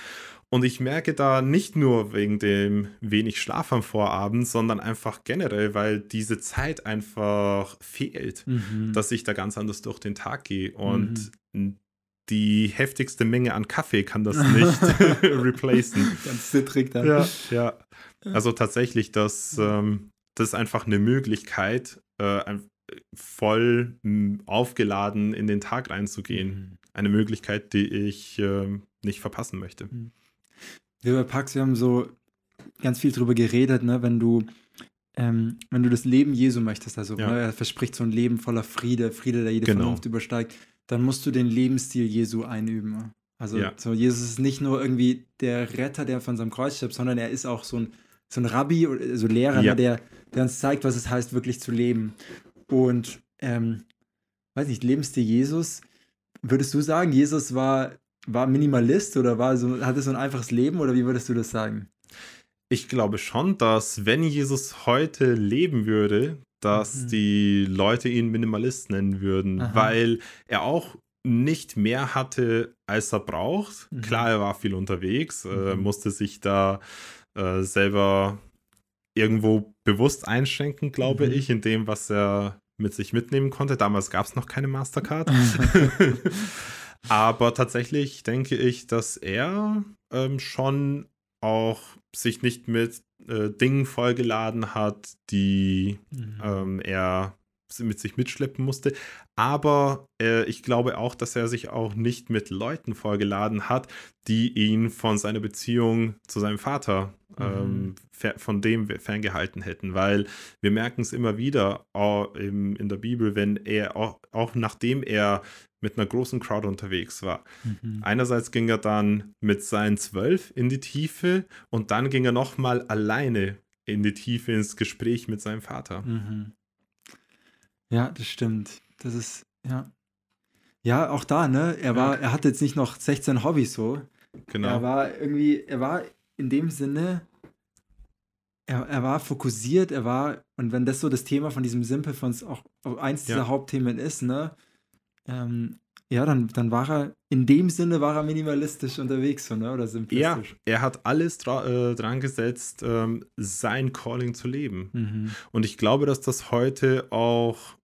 Und ich merke da nicht nur wegen dem wenig Schlaf am Vorabend, sondern einfach generell, weil diese Zeit einfach fehlt, mhm. dass ich da ganz anders durch den Tag gehe. Und mhm die heftigste Menge an Kaffee kann das nicht replacen. Ganz zittrig dann. Ja, ja. Also tatsächlich, das, ähm, das ist einfach eine Möglichkeit, äh, voll aufgeladen in den Tag reinzugehen. Mhm. Eine Möglichkeit, die ich äh, nicht verpassen möchte. Mhm. Wir bei Pax, wir haben so ganz viel drüber geredet, ne, wenn du ähm, wenn du das Leben Jesu möchtest, also ja. ne, er verspricht so ein Leben voller Friede, Friede, der jede genau. Vernunft übersteigt dann musst du den Lebensstil Jesu einüben. Also ja. so, Jesus ist nicht nur irgendwie der Retter, der von seinem Kreuz stirbt, sondern er ist auch so ein, so ein Rabbi, so Lehrer, ja. der, der uns zeigt, was es heißt, wirklich zu leben. Und, ähm, weiß nicht, Lebensstil Jesus, würdest du sagen, Jesus war, war Minimalist oder war so, hatte so ein einfaches Leben oder wie würdest du das sagen? Ich glaube schon, dass wenn Jesus heute leben würde, dass mhm. die Leute ihn Minimalist nennen würden, Aha. weil er auch nicht mehr hatte, als er braucht. Mhm. Klar, er war viel unterwegs, äh, mhm. musste sich da äh, selber irgendwo bewusst einschränken, glaube Mhm. ich, in dem, was er mit sich mitnehmen konnte. Damals gab es noch keine Mastercard. Aber tatsächlich denke ich, dass er ähm, schon auch sich nicht mit äh, Dingen vollgeladen hat, die Mhm. ähm, er mit sich mitschleppen musste. Aber äh, ich glaube auch, dass er sich auch nicht mit Leuten vollgeladen hat, die ihn von seiner Beziehung zu seinem Vater ähm, Mhm. von dem ferngehalten hätten, weil wir merken es immer wieder auch im, in der Bibel, wenn er auch, auch nachdem er mit einer großen Crowd unterwegs war. Mhm. Einerseits ging er dann mit seinen zwölf in die Tiefe und dann ging er nochmal alleine in die Tiefe ins Gespräch mit seinem Vater. Mhm. Ja, das stimmt. Das ist, ja. Ja, auch da, ne? Er war, er hatte jetzt nicht noch 16 Hobbys so. Genau. Er war irgendwie, er war in dem Sinne, er, er war fokussiert, er war, und wenn das so das Thema von diesem Simple von uns auch eins dieser Ja. Hauptthemen ist, ne? Ähm, ja, dann, dann war er, in dem Sinne war er minimalistisch unterwegs, so, ne? Oder ja, simplistisch. er hat alles dra äh, dran gesetzt, ähm, sein Calling zu leben. Mhm. Und ich glaube, dass das heute auch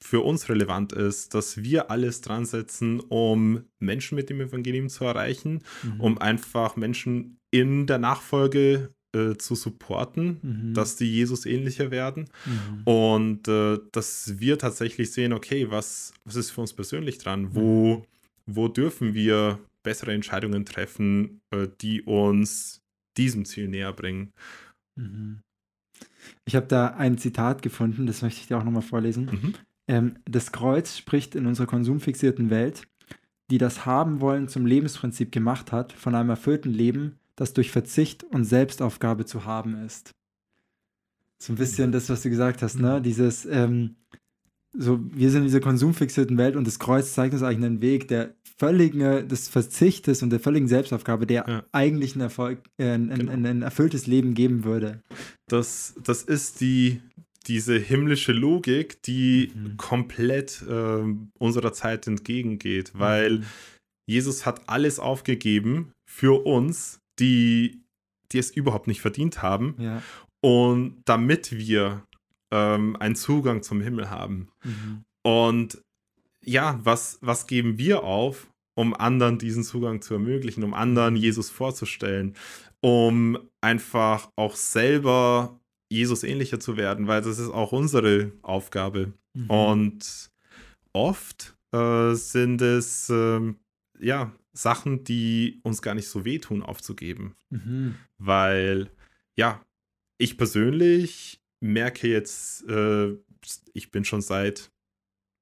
für uns relevant ist, dass wir alles dran setzen, um Menschen mit dem Evangelium zu erreichen, Mhm. um einfach Menschen in der Nachfolge äh, zu supporten, Mhm. dass die Jesus ähnlicher werden. Mhm. Und äh, dass wir tatsächlich sehen, okay, was, was ist für uns persönlich dran? Wo, wo dürfen wir bessere Entscheidungen treffen, äh, die uns diesem Ziel näher bringen? Mhm. Ich habe da ein Zitat gefunden, das möchte ich dir auch nochmal vorlesen. Mhm. Ähm, das Kreuz spricht in unserer konsumfixierten Welt, die das Haben-Wollen zum Lebensprinzip gemacht hat, von einem erfüllten Leben, das durch Verzicht und Selbstaufgabe zu haben ist. So ein bisschen das, was du gesagt hast, ne? Dieses, ähm, so, wir sind in dieser konsumfixierten Welt und das Kreuz zeigt uns eigentlich einen Weg der völligen, des Verzichtes und der völligen Selbstaufgabe, der Ja. eigentlich ein, Erfolg, äh, ein, ein, Genau. ein, ein erfülltes Leben geben würde. Das, das ist die, diese himmlische Logik, die Mhm. komplett ähm, unserer Zeit entgegengeht, weil Mhm. Jesus hat alles aufgegeben für uns, die, die es überhaupt nicht verdient haben. Ja. Und damit wir ähm, einen Zugang zum Himmel haben. Mhm. Und ja, was, was geben wir auf, um anderen diesen Zugang zu ermöglichen, um anderen Jesus vorzustellen, um einfach auch selber Jesus ähnlicher zu werden, weil das ist auch unsere Aufgabe. Mhm. Und oft äh, sind es ähm, ja Sachen, die uns gar nicht so wehtun, aufzugeben Mhm. weil ja, ich persönlich merke jetzt, äh, ich bin schon seit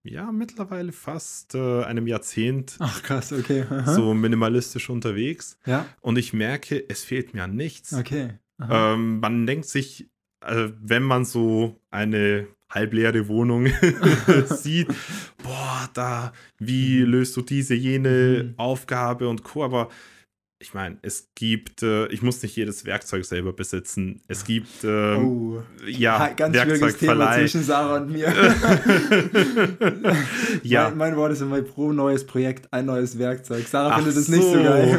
ja mittlerweile fast äh, einem Jahrzehnt Ach krass, okay. Aha. so minimalistisch unterwegs Ja, und ich merke, es fehlt mir an nichts. okay. Ähm, man denkt sich, äh, wenn man so eine halbleere Wohnung sieht, boah, da, wie Mhm. löst du diese, jene Mhm. Aufgabe und Co. Aber ich meine, es gibt, äh, ich muss nicht jedes Werkzeug selber besitzen. Es gibt, ähm, oh, ja, ganz schwieriges Thema Werkzeugverleih. zwischen Sarah und mir. ja. mein, mein Wort ist immer pro neues Projekt ein neues Werkzeug. Sarah Ach findet es nicht so so. geil.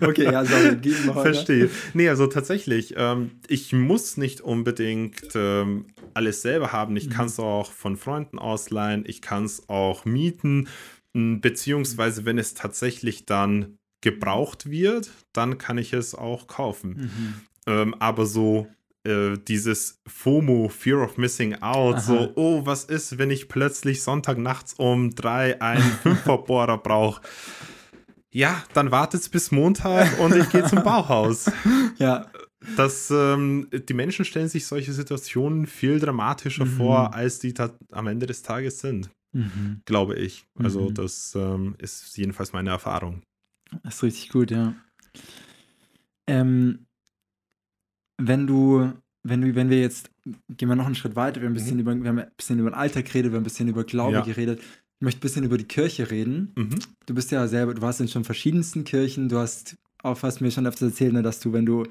okay, ja, sorry, gib mal weiter. Verstehe. Nee, also tatsächlich, ähm, ich muss nicht unbedingt ähm, alles selber haben. Ich Mhm. kann es auch von Freunden ausleihen, ich kann es auch mieten, m, beziehungsweise wenn es tatsächlich dann gebraucht wird, dann kann ich es auch kaufen. Mhm. Ähm, aber so äh, dieses FOMO, Fear of Missing Out, Aha. so, oh, was ist, wenn ich plötzlich Sonntagnachts um drei einen Fünferbohrer brauche? Ja, dann wartet bis Montag und ich gehe zum Bauhaus. Ja, Das, ähm, die Menschen stellen sich solche Situationen viel dramatischer Mhm. vor, als die am Ende des Tages sind, mhm. glaube ich. Also Mhm. das ähm, ist jedenfalls meine Erfahrung. Das ist richtig gut, ja. Ähm, wenn du, wenn du, wenn wir jetzt, gehen wir noch einen Schritt weiter, wir haben ein bisschen, über, wir haben ein bisschen über den Alltag geredet, wir haben ein bisschen über Glaube Ja. geredet. Ich möchte ein bisschen über die Kirche reden. Mhm. Du bist ja selber, du warst in schon verschiedensten Kirchen, du hast auch fast mir schon öfters erzählt, ne, dass du, wenn du,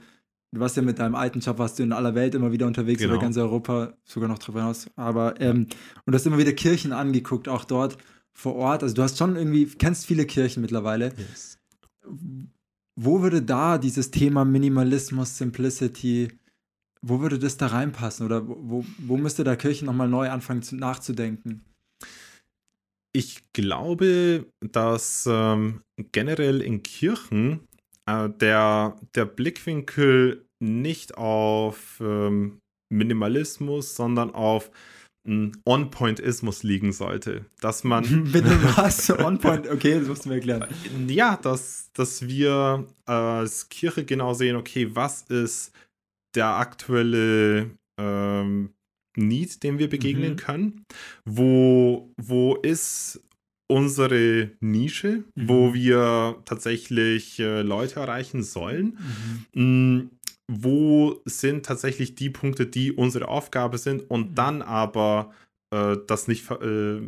du warst ja mit deinem alten Job, warst du in aller Welt immer wieder unterwegs, Genau. über ganz Europa, sogar noch darüber hinaus, aber, ähm, und du hast immer wieder Kirchen angeguckt, auch dort vor Ort, also du hast schon irgendwie, kennst viele Kirchen mittlerweile. Yes. Wo würde da dieses Thema Minimalismus, Simplicity, wo würde das da reinpassen? Oder wo, wo müsste da Kirche nochmal neu anfangen zu, nachzudenken? Ich glaube, dass ähm, generell in Kirchen äh, der, der Blickwinkel nicht auf ähm, Minimalismus, sondern auf On-Pointismus liegen sollte. Dass man. Bitte was? On-Point, okay, das musst du mir erklären. Ja, dass, dass wir als Kirche genau sehen, okay, was ist der aktuelle ähm, Need, dem wir begegnen mhm. können? Wo, wo ist unsere Nische, mhm. wo wir tatsächlich äh, Leute erreichen sollen? Mhm. Wo sind tatsächlich die Punkte, die unsere Aufgabe sind und mhm. dann aber äh, das nicht ver äh,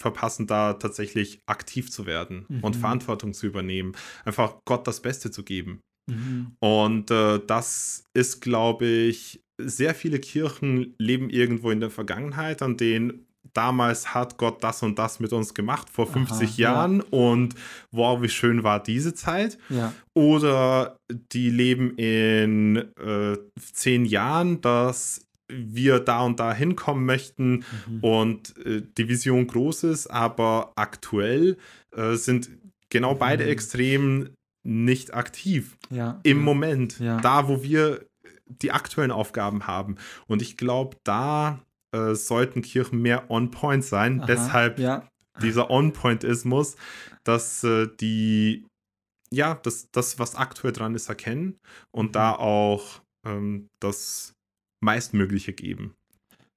verpassen, da tatsächlich aktiv zu werden mhm. und Verantwortung zu übernehmen, einfach Gott das Beste zu geben. Mhm. Und äh, das ist, glaube ich, sehr viele Kirchen leben irgendwo in der Vergangenheit, an denen damals hat Gott das und das mit uns gemacht vor 50 Aha, Jahren ja. und wow, wie schön war diese Zeit. Ja. Oder die leben in äh, zehn Jahren, dass wir da und da hinkommen möchten mhm. und äh, die Vision groß ist, aber aktuell äh, sind genau beide mhm. Extremen nicht aktiv ja. im Moment, da wo wir die aktuellen Aufgaben haben. Und ich glaube, da äh, sollten Kirchen mehr on-point sein. Aha, Deshalb ja. dieser on-pointismus, dass äh, die, ja, das, das, was aktuell dran ist, erkennen und mhm. da auch ähm, das meistmögliche geben.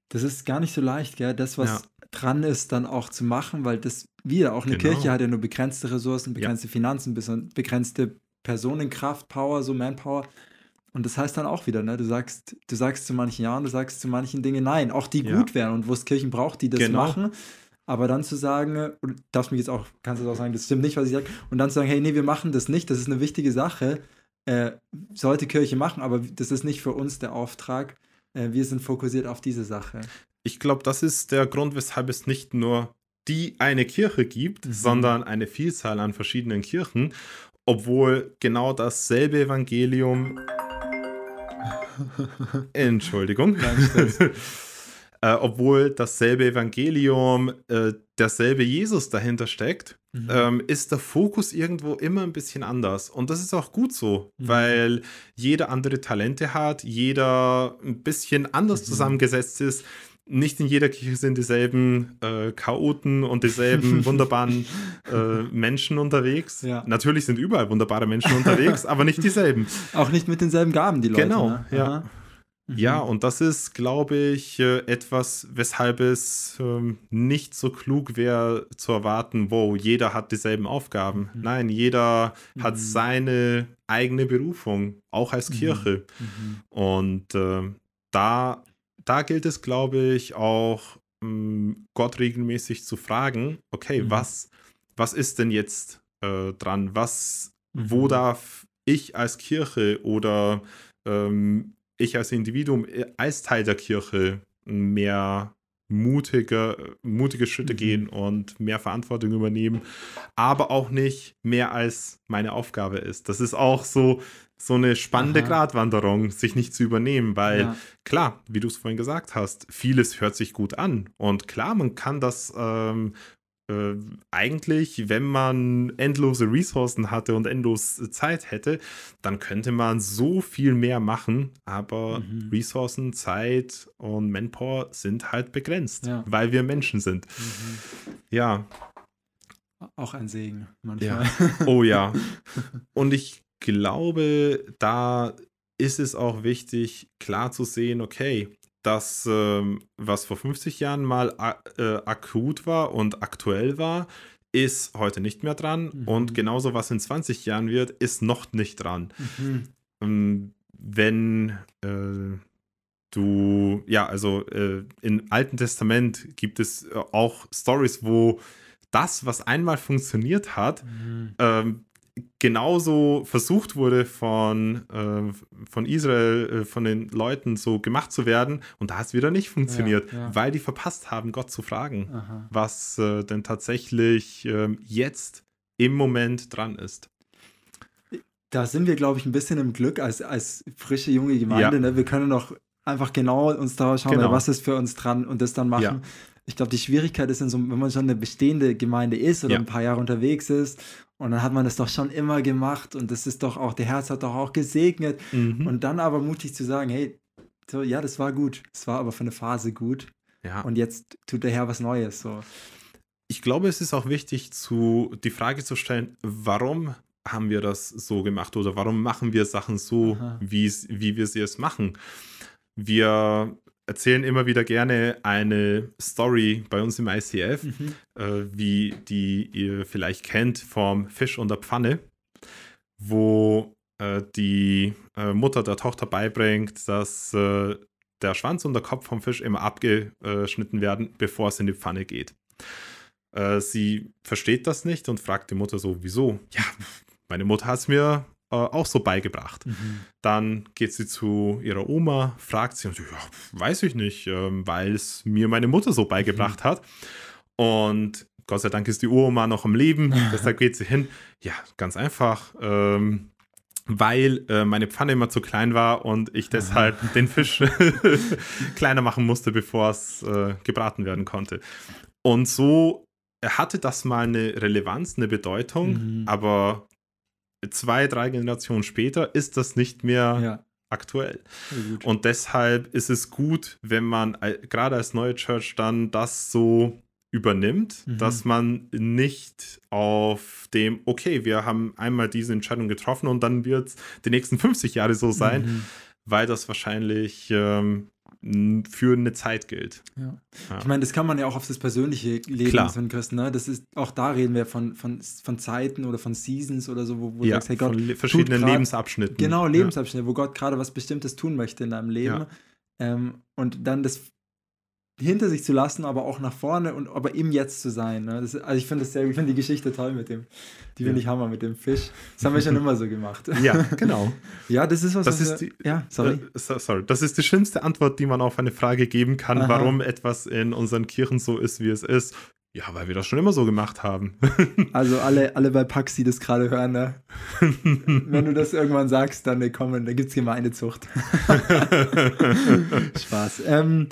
Das ist gar nicht so leicht, gell? Das, was ja. dran ist, dann auch zu machen, weil das wieder auch eine genau. Kirche hat ja nur begrenzte Ressourcen, begrenzte ja. Finanzen, begrenzte Personenkraft, Power, so Manpower. Und das heißt dann auch wieder, ne, du sagst, du sagst zu manchen Ja und du sagst zu manchen Dingen Nein, auch die ja. gut wären und wo es Kirchen braucht, die das genau. machen. Aber dann zu sagen, und darfst mich jetzt auch, kannst du auch sagen, das stimmt nicht, was ich sage, und dann zu sagen, hey, nee, wir machen das nicht, das ist eine wichtige Sache, äh, sollte Kirche machen, aber das ist nicht für uns der Auftrag. Äh, wir sind fokussiert auf diese Sache. Ich glaube, das ist der Grund, weshalb es nicht nur die eine Kirche gibt, mhm. sondern eine Vielzahl an verschiedenen Kirchen, obwohl genau dasselbe Evangelium Entschuldigung. äh, obwohl dasselbe Evangelium, äh, derselbe Jesus dahinter steckt, mhm. ähm, ist der Fokus irgendwo immer ein bisschen anders. Und das ist auch gut so, mhm. weil jeder andere Talente hat, jeder ein bisschen anders mhm. zusammengesetzt ist nicht in jeder Kirche sind dieselben äh, Chaoten und dieselben wunderbaren äh, Menschen unterwegs. Ja. Natürlich sind überall wunderbare Menschen unterwegs, aber nicht dieselben. Auch nicht mit denselben Gaben, die Leute. Genau, ne? ja. Mhm. Ja, und das ist, glaube ich, äh, etwas, weshalb es ähm, nicht so klug wäre zu erwarten, wow, jeder hat dieselben Aufgaben. Mhm. Nein, jeder mhm. hat seine eigene Berufung, auch als mhm. Kirche. Mhm. Und äh, da da gilt es, glaube ich, auch ähm, Gott regelmäßig zu fragen, okay, mhm. was, was ist denn jetzt äh, dran? Was, mhm. wo darf ich als Kirche oder ähm, ich als Individuum, äh, als Teil der Kirche mehr mutige, mutige Schritte mhm. gehen und mehr Verantwortung übernehmen, aber auch nicht mehr als meine Aufgabe ist. Das ist auch so, so eine spannende Aha. Gratwanderung, sich nicht zu übernehmen, weil ja. klar, wie du es vorhin gesagt hast, vieles hört sich gut an. Und klar, man kann das ähm, äh, eigentlich, wenn man endlose Ressourcen hatte und endlos Zeit hätte, dann könnte man so viel mehr machen, aber mhm. Ressourcen, Zeit und Manpower sind halt begrenzt, ja. weil wir Menschen sind. Mhm. Ja. Auch ein Segen manchmal. Ja. Oh ja. Und ich glaube, da ist es auch wichtig, klar zu sehen, okay, das, ähm, was vor 50 Jahren mal äh, akut war und aktuell war, ist heute nicht mehr dran. Mhm. Und genauso, was in 20 Jahren wird, ist noch nicht dran. Mhm. Ähm, wenn äh, du, ja, also äh, im Alten Testament gibt es äh, auch Stories, wo das, was einmal funktioniert hat, mhm. ähm, genauso versucht wurde von, äh, von Israel, äh, von den Leuten so gemacht zu werden. Und da hat es wieder nicht funktioniert, ja, ja. weil die verpasst haben, Gott zu fragen, Aha. was äh, denn tatsächlich ähm, jetzt im Moment dran ist. Da sind wir, glaube ich, ein bisschen im Glück als, als frische junge Gemeinde. Ja. Ne? Wir können noch einfach genau uns da schauen, Genau. was ist für uns dran und das dann machen. Ich glaube, die Schwierigkeit ist, so, wenn man schon eine bestehende Gemeinde ist oder Ja. ein paar Jahre unterwegs ist und dann hat man das doch schon immer gemacht und das ist doch auch, der Herz hat doch auch gesegnet Mhm. und dann aber mutig zu sagen, hey, so, ja, das war gut, es war aber für eine Phase gut ja. und jetzt tut der Herr was Neues. So. ich glaube, es ist auch wichtig, zu, die Frage zu stellen, warum haben wir das so gemacht oder warum machen wir Sachen so, wie, wir sie es machen. Wir erzählen immer wieder gerne eine Story bei uns im ICF, Mhm. äh, wie die ihr vielleicht kennt vom Fisch und der Pfanne, wo äh, die äh, Mutter der Tochter beibringt, dass äh, der Schwanz und der Kopf vom Fisch immer abgeschnitten werden, bevor es in die Pfanne geht. Äh, sie versteht das nicht und fragt die Mutter so, wieso? Ja, meine Mutter hat es mir äh, auch so beigebracht. Mhm. Dann geht sie zu ihrer Oma, fragt sie und sie, ja, weiß ich nicht, ähm, weil es mir meine Mutter so beigebracht hat. Und Gott sei Dank ist die Uroma noch am Leben, deshalb geht sie hin. Ja, ganz einfach, ähm, weil äh, meine Pfanne immer zu klein war und ich deshalb den Fisch kleiner machen musste, bevor es äh, gebraten werden konnte. Und so hatte das mal eine Relevanz, eine Bedeutung, Mhm. aber zwei, drei Generationen später ist das nicht mehr Ja, aktuell. Und deshalb ist es gut, wenn man gerade als neue Church dann das so übernimmt, Mhm. dass man nicht auf dem, okay, wir haben einmal diese Entscheidung getroffen und dann wird es die nächsten 50 Jahre so sein, Mhm. weil das wahrscheinlich ähm, für eine Zeit gilt. Ja. Ja. Ich meine, das kann man ja auch auf das persönliche Leben Klar. von Christen, ne? Das ist, auch da reden wir von, von, von Zeiten oder von Seasons oder so, wo, wo du Ja, sagst, hey Gott, von verschiedenen grad- Lebensabschnitten. genau. Lebensabschnitte, wo Gott gerade was Bestimmtes tun möchte in deinem Leben. Ähm, und dann das hinter sich zu lassen, aber auch nach vorne und aber im Jetzt zu sein. Ne? Das, also ich finde das sehr, ich finde die Geschichte toll mit dem, die finde Ja. ich Hammer mit dem Fisch. Das haben wir schon immer so gemacht. Ja, genau. Ja, das ist was. Das was ist wir, die- ja, sorry. Äh, so- sorry. Das ist die schlimmste Antwort, die man auf eine Frage geben kann, Aha. warum etwas in unseren Kirchen so ist, wie es ist. Ja, weil wir das schon immer so gemacht haben. Also alle, alle bei Pax, die das gerade hören, ne? wenn du das irgendwann sagst, dann ne, komm, dann gibt es Gemeindezucht. Spaß. Ähm,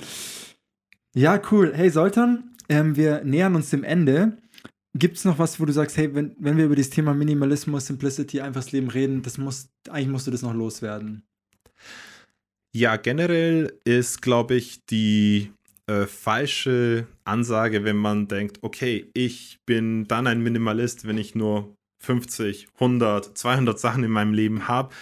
ja, cool. Hey, Soltan, ähm, wir nähern uns dem Ende. Gibt es noch was, wo du sagst, hey, wenn, wenn wir über das Thema Minimalismus, Simplicity, einfaches Leben reden, das muss, eigentlich musst du das noch loswerden. Ja, generell ist, glaube ich, die äh, falsche Ansage, wenn man denkt, okay, ich bin dann ein Minimalist, wenn ich nur 50, 100, 200 Sachen in meinem Leben habe.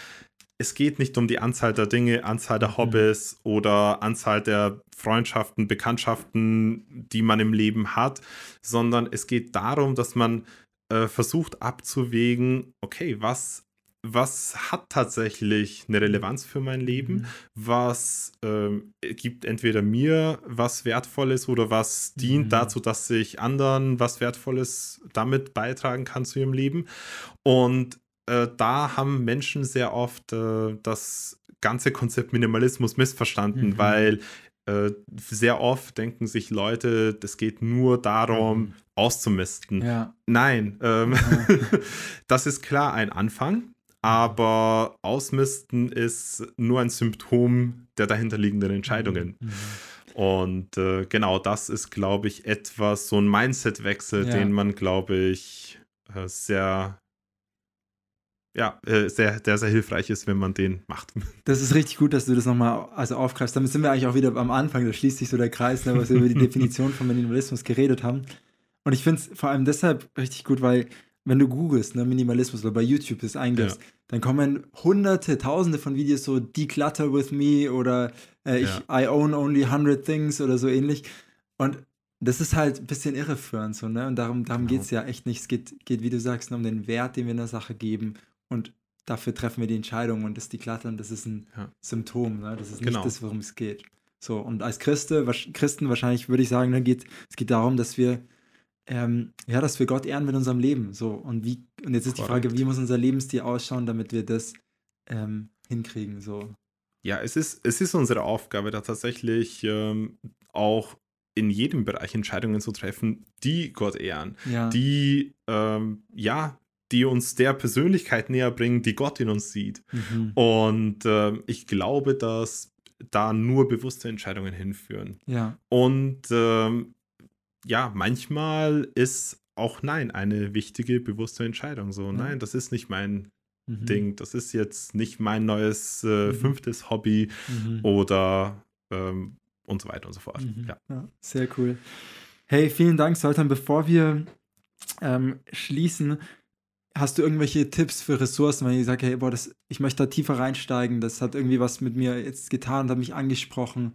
Es geht nicht um die Anzahl der Dinge, Anzahl der Hobbys oder Anzahl der Freundschaften, Bekanntschaften, die man im Leben hat, sondern es geht darum, dass man äh, versucht abzuwägen, okay, was, was hat tatsächlich eine Relevanz für mein Leben? Mhm. was ähm, gibt entweder mir was Wertvolles oder was dient Mhm. dazu, dass ich anderen was Wertvolles damit beitragen kann zu ihrem Leben. Und äh, da haben Menschen sehr oft äh, das ganze Konzept Minimalismus missverstanden, Mhm. weil äh, sehr oft denken sich Leute, das geht nur darum, Mhm. auszumisten. Ja. Nein, ähm, Ja. das ist klar ein Anfang, aber Ausmisten ist nur ein Symptom der dahinterliegenden Entscheidungen. Mhm. Und äh, genau das ist, glaube ich, etwas, so ein Mindset-Wechsel, Ja. den man, glaube ich, äh, sehr, ja, äh, sehr, der sehr hilfreich ist, wenn man den macht. Das ist richtig gut, dass du das nochmal also aufgreifst. Damit sind wir eigentlich auch wieder am Anfang, da schließt sich so der Kreis, ne, was wir über die Definition von Minimalismus geredet haben. Und ich finde es vor allem deshalb richtig gut, weil wenn du googelst, ne, Minimalismus oder bei YouTube das eingibst, Ja. dann kommen hunderte, tausende von Videos so Declutter with me oder äh, ich I own only 100 things oder so ähnlich. Und das ist halt ein bisschen irreführend so, ne? Und darum, darum Genau. geht es ja echt nicht. Es geht, geht, wie du sagst, um den Wert, den wir in der Sache geben. Und dafür treffen wir die Entscheidung und das Decluttern, das ist ein Ja. Symptom, ne? Das ist Genau. nicht das, worum es geht. So, und als Christe, Christen wahrscheinlich würde ich sagen, ne, geht, es geht darum, dass wir ähm, ja, dass wir Gott ehren mit unserem Leben. So, und wie, und jetzt ist die Frage, wie muss unser Lebensstil ausschauen, damit wir das ähm, hinkriegen. So. Ja, es ist, es ist unsere Aufgabe, da tatsächlich ähm, auch in jedem Bereich Entscheidungen zu treffen, die Gott ehren. Ja. die, ähm, ja, die uns der Persönlichkeit näher bringen, die Gott in uns sieht. Mhm. Und ähm, ich glaube, dass da nur bewusste Entscheidungen hinführen. Ja. Und ähm, ja, manchmal ist auch Nein eine wichtige, bewusste Entscheidung. So, Ja. nein, das ist nicht mein Mhm. Ding, das ist jetzt nicht mein neues äh, Mhm. fünftes Hobby Mhm. oder ähm, und so weiter und so fort. Mhm. Ja. Ja, sehr cool. Hey, vielen Dank, Sultan. Bevor wir ähm, schließen, hast du irgendwelche Tipps für Ressourcen, wenn ich sage, hey, boah, das, ich möchte da tiefer reinsteigen, das hat irgendwie was mit mir jetzt getan und hat mich angesprochen.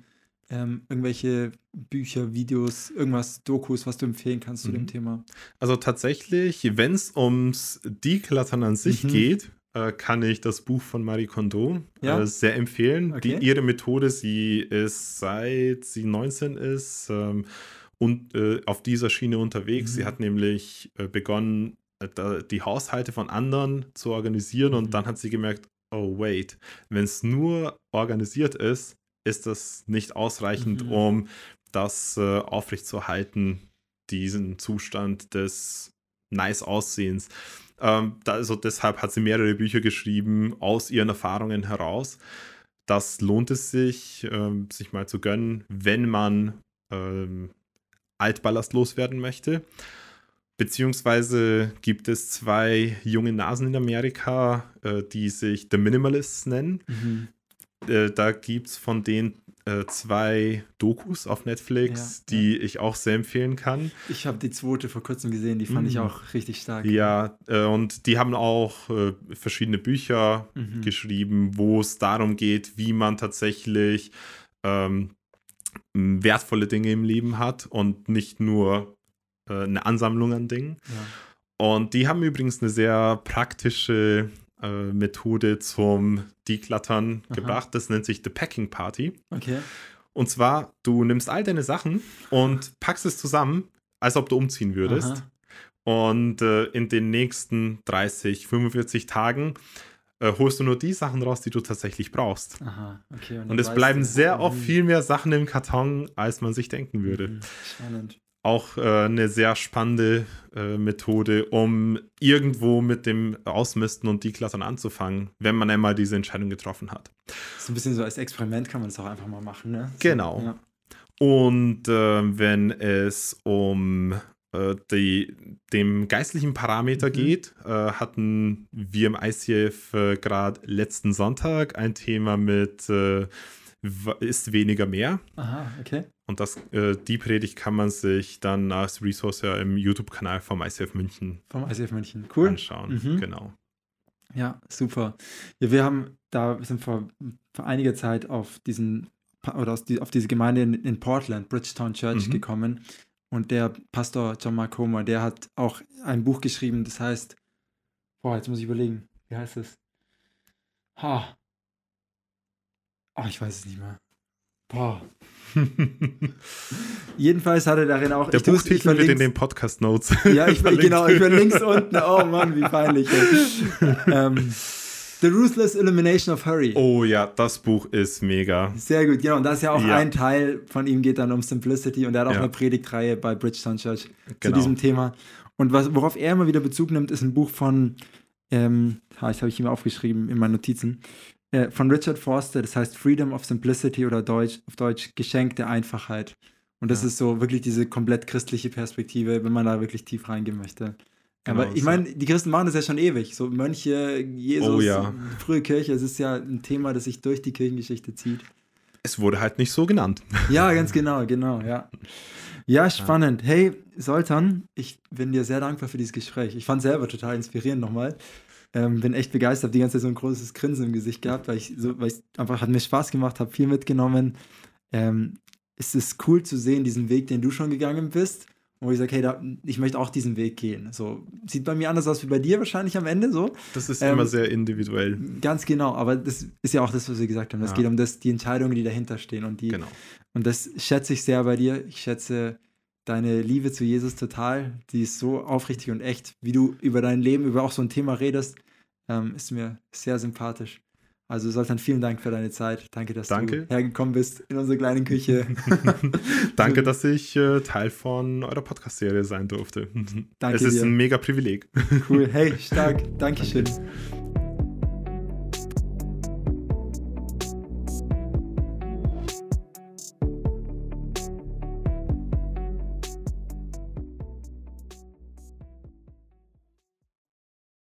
Ähm, irgendwelche Bücher, Videos, irgendwas, Dokus, was du empfehlen kannst zu dem Mhm. Thema. Also tatsächlich, wenn es ums Decluttern an sich Mhm. geht, äh, kann ich das Buch von Marie Kondo Ja? äh, sehr empfehlen. Okay. Die, ihre Methode, sie ist seit sie 19 ist ähm, und äh, auf dieser Schiene unterwegs. Mhm. Sie hat nämlich äh, begonnen, äh, die Haushalte von anderen zu organisieren Mhm. und dann hat sie gemerkt, oh wait, wenn es nur organisiert ist, ist das nicht ausreichend, Mhm. um das äh, aufrechtzuerhalten, diesen Zustand des nice Aussehens. Ähm, da, also deshalb hat sie mehrere Bücher geschrieben aus ihren Erfahrungen heraus. Das lohnt es sich, ähm, sich mal zu gönnen, wenn man ähm, Altballast loswerden möchte. Beziehungsweise gibt es zwei junge Nasen in Amerika, äh, die sich The Minimalists nennen. Mhm. Äh, da gibt es von denen äh, zwei Dokus auf Netflix, Ja, die ich auch sehr empfehlen kann. Ich habe die zweite vor kurzem gesehen, die fand ich Mhm. auch richtig stark. Ja, äh, und die haben auch äh, verschiedene Bücher Mhm. geschrieben, wo es darum geht, wie man tatsächlich ähm, wertvolle Dinge im Leben hat und nicht nur äh, eine Ansammlung an Dingen. Ja. Und die haben übrigens eine sehr praktische äh, Methode zum Decluttern Aha. gebracht. Das nennt sich The Packing Party. Okay. Und zwar, du nimmst all deine Sachen und packst es zusammen, als ob du umziehen würdest. Aha. Und äh, in den nächsten 30, 45 Tagen äh, holst du nur die Sachen raus, die du tatsächlich brauchst. Aha, okay. dann Und es bleiben sehr oft Mhm. viel mehr Sachen im Karton, als man sich denken würde. Mhm. Spannend. Auch äh, eine sehr spannende äh, Methode, um irgendwo mit dem Ausmisten und Decluttern anzufangen, wenn man einmal diese Entscheidung getroffen hat. So ein bisschen so als Experiment kann man das auch einfach mal machen, ne? So, Genau. Ja. Und äh, wenn es um äh, die, dem geistlichen Parameter Mhm. geht, äh, hatten wir im ICF äh, gerade letzten Sonntag ein Thema mit ist weniger mehr. Aha, okay. Und das, äh, die Predigt kann man sich dann als Resource ja im YouTube-Kanal vom ICF München Vom ICF München. Cool. anschauen. Mhm. Genau. Ja, super. Ja, wir haben da wir sind vor, vor einiger Zeit auf diesen oder aus die, auf diese Gemeinde in, in Portland, Bridgetown Church, Mhm. gekommen. Und der Pastor John Marcoma, der hat auch ein Buch geschrieben, das heißt, boah, jetzt muss ich überlegen, wie heißt es? Ha. Oh, ich weiß es nicht mehr. Boah. Jedenfalls hat er darin auch. Der ich tu's- ich Buchtitel wird in den Podcast-Notes. Ja, ich genau, ich bin links unten. Oh Mann, wie peinlich. ähm, The Ruthless Elimination of Hurry. Oh ja, das Buch ist mega. Sehr gut, genau. Und das ist ja auch Ja. ein Teil von ihm geht dann um Simplicity und er hat auch Ja. eine Predigtreihe bei Bridgetown Church zu Genau. diesem Thema. Und was, worauf er immer wieder Bezug nimmt, ist ein Buch von, ähm, ah, das habe ich ihm aufgeschrieben in meinen Notizen, äh, von Richard Forster, das heißt Freedom of Simplicity oder Deutsch, auf Deutsch Geschenk der Einfachheit. Und das Ja. ist so wirklich diese komplett christliche Perspektive, wenn man da wirklich tief reingehen möchte. Genau, Aber ich meine, die Christen machen das ja schon ewig. So Mönche, Jesus, Oh ja. frühe Kirche, es ist ja ein Thema, das sich durch die Kirchengeschichte zieht. Es wurde halt nicht so genannt. Ja, ganz genau, genau, ja. Ja, spannend. Hey, Soltan, ich bin dir sehr dankbar für dieses Gespräch. Ich fand es selber total inspirierend nochmal. Ähm, bin echt begeistert, die ganze Zeit so ein großes Grinsen im Gesicht gehabt, weil ich so, weil ich einfach hat mir Spaß gemacht, habe viel mitgenommen. Ähm, es ist cool zu sehen, diesen Weg, den du schon gegangen bist. Wo ich sage, hey, da, ich möchte auch diesen Weg gehen. So, sieht bei mir anders aus wie bei dir wahrscheinlich am Ende so. Das ist Ähm, immer sehr individuell. Ganz genau, aber das ist ja auch das, was wir gesagt haben. Es Ja. geht um das, die Entscheidungen, die dahinter stehen und die, Genau. und das schätze ich sehr bei dir. Ich schätze deine Liebe zu Jesus total. Die ist so aufrichtig und echt. Wie du über dein Leben, über auch so ein Thema redest, ähm, ist mir sehr sympathisch. Also Sultan, vielen Dank für deine Zeit. Danke, dass Danke. du hergekommen bist in unsere kleine Küche. Danke, dass ich äh, Teil von eurer Podcast-Serie sein durfte. Danke es ist dir. ein mega Privileg. cool. Hey, stark. Dankeschön.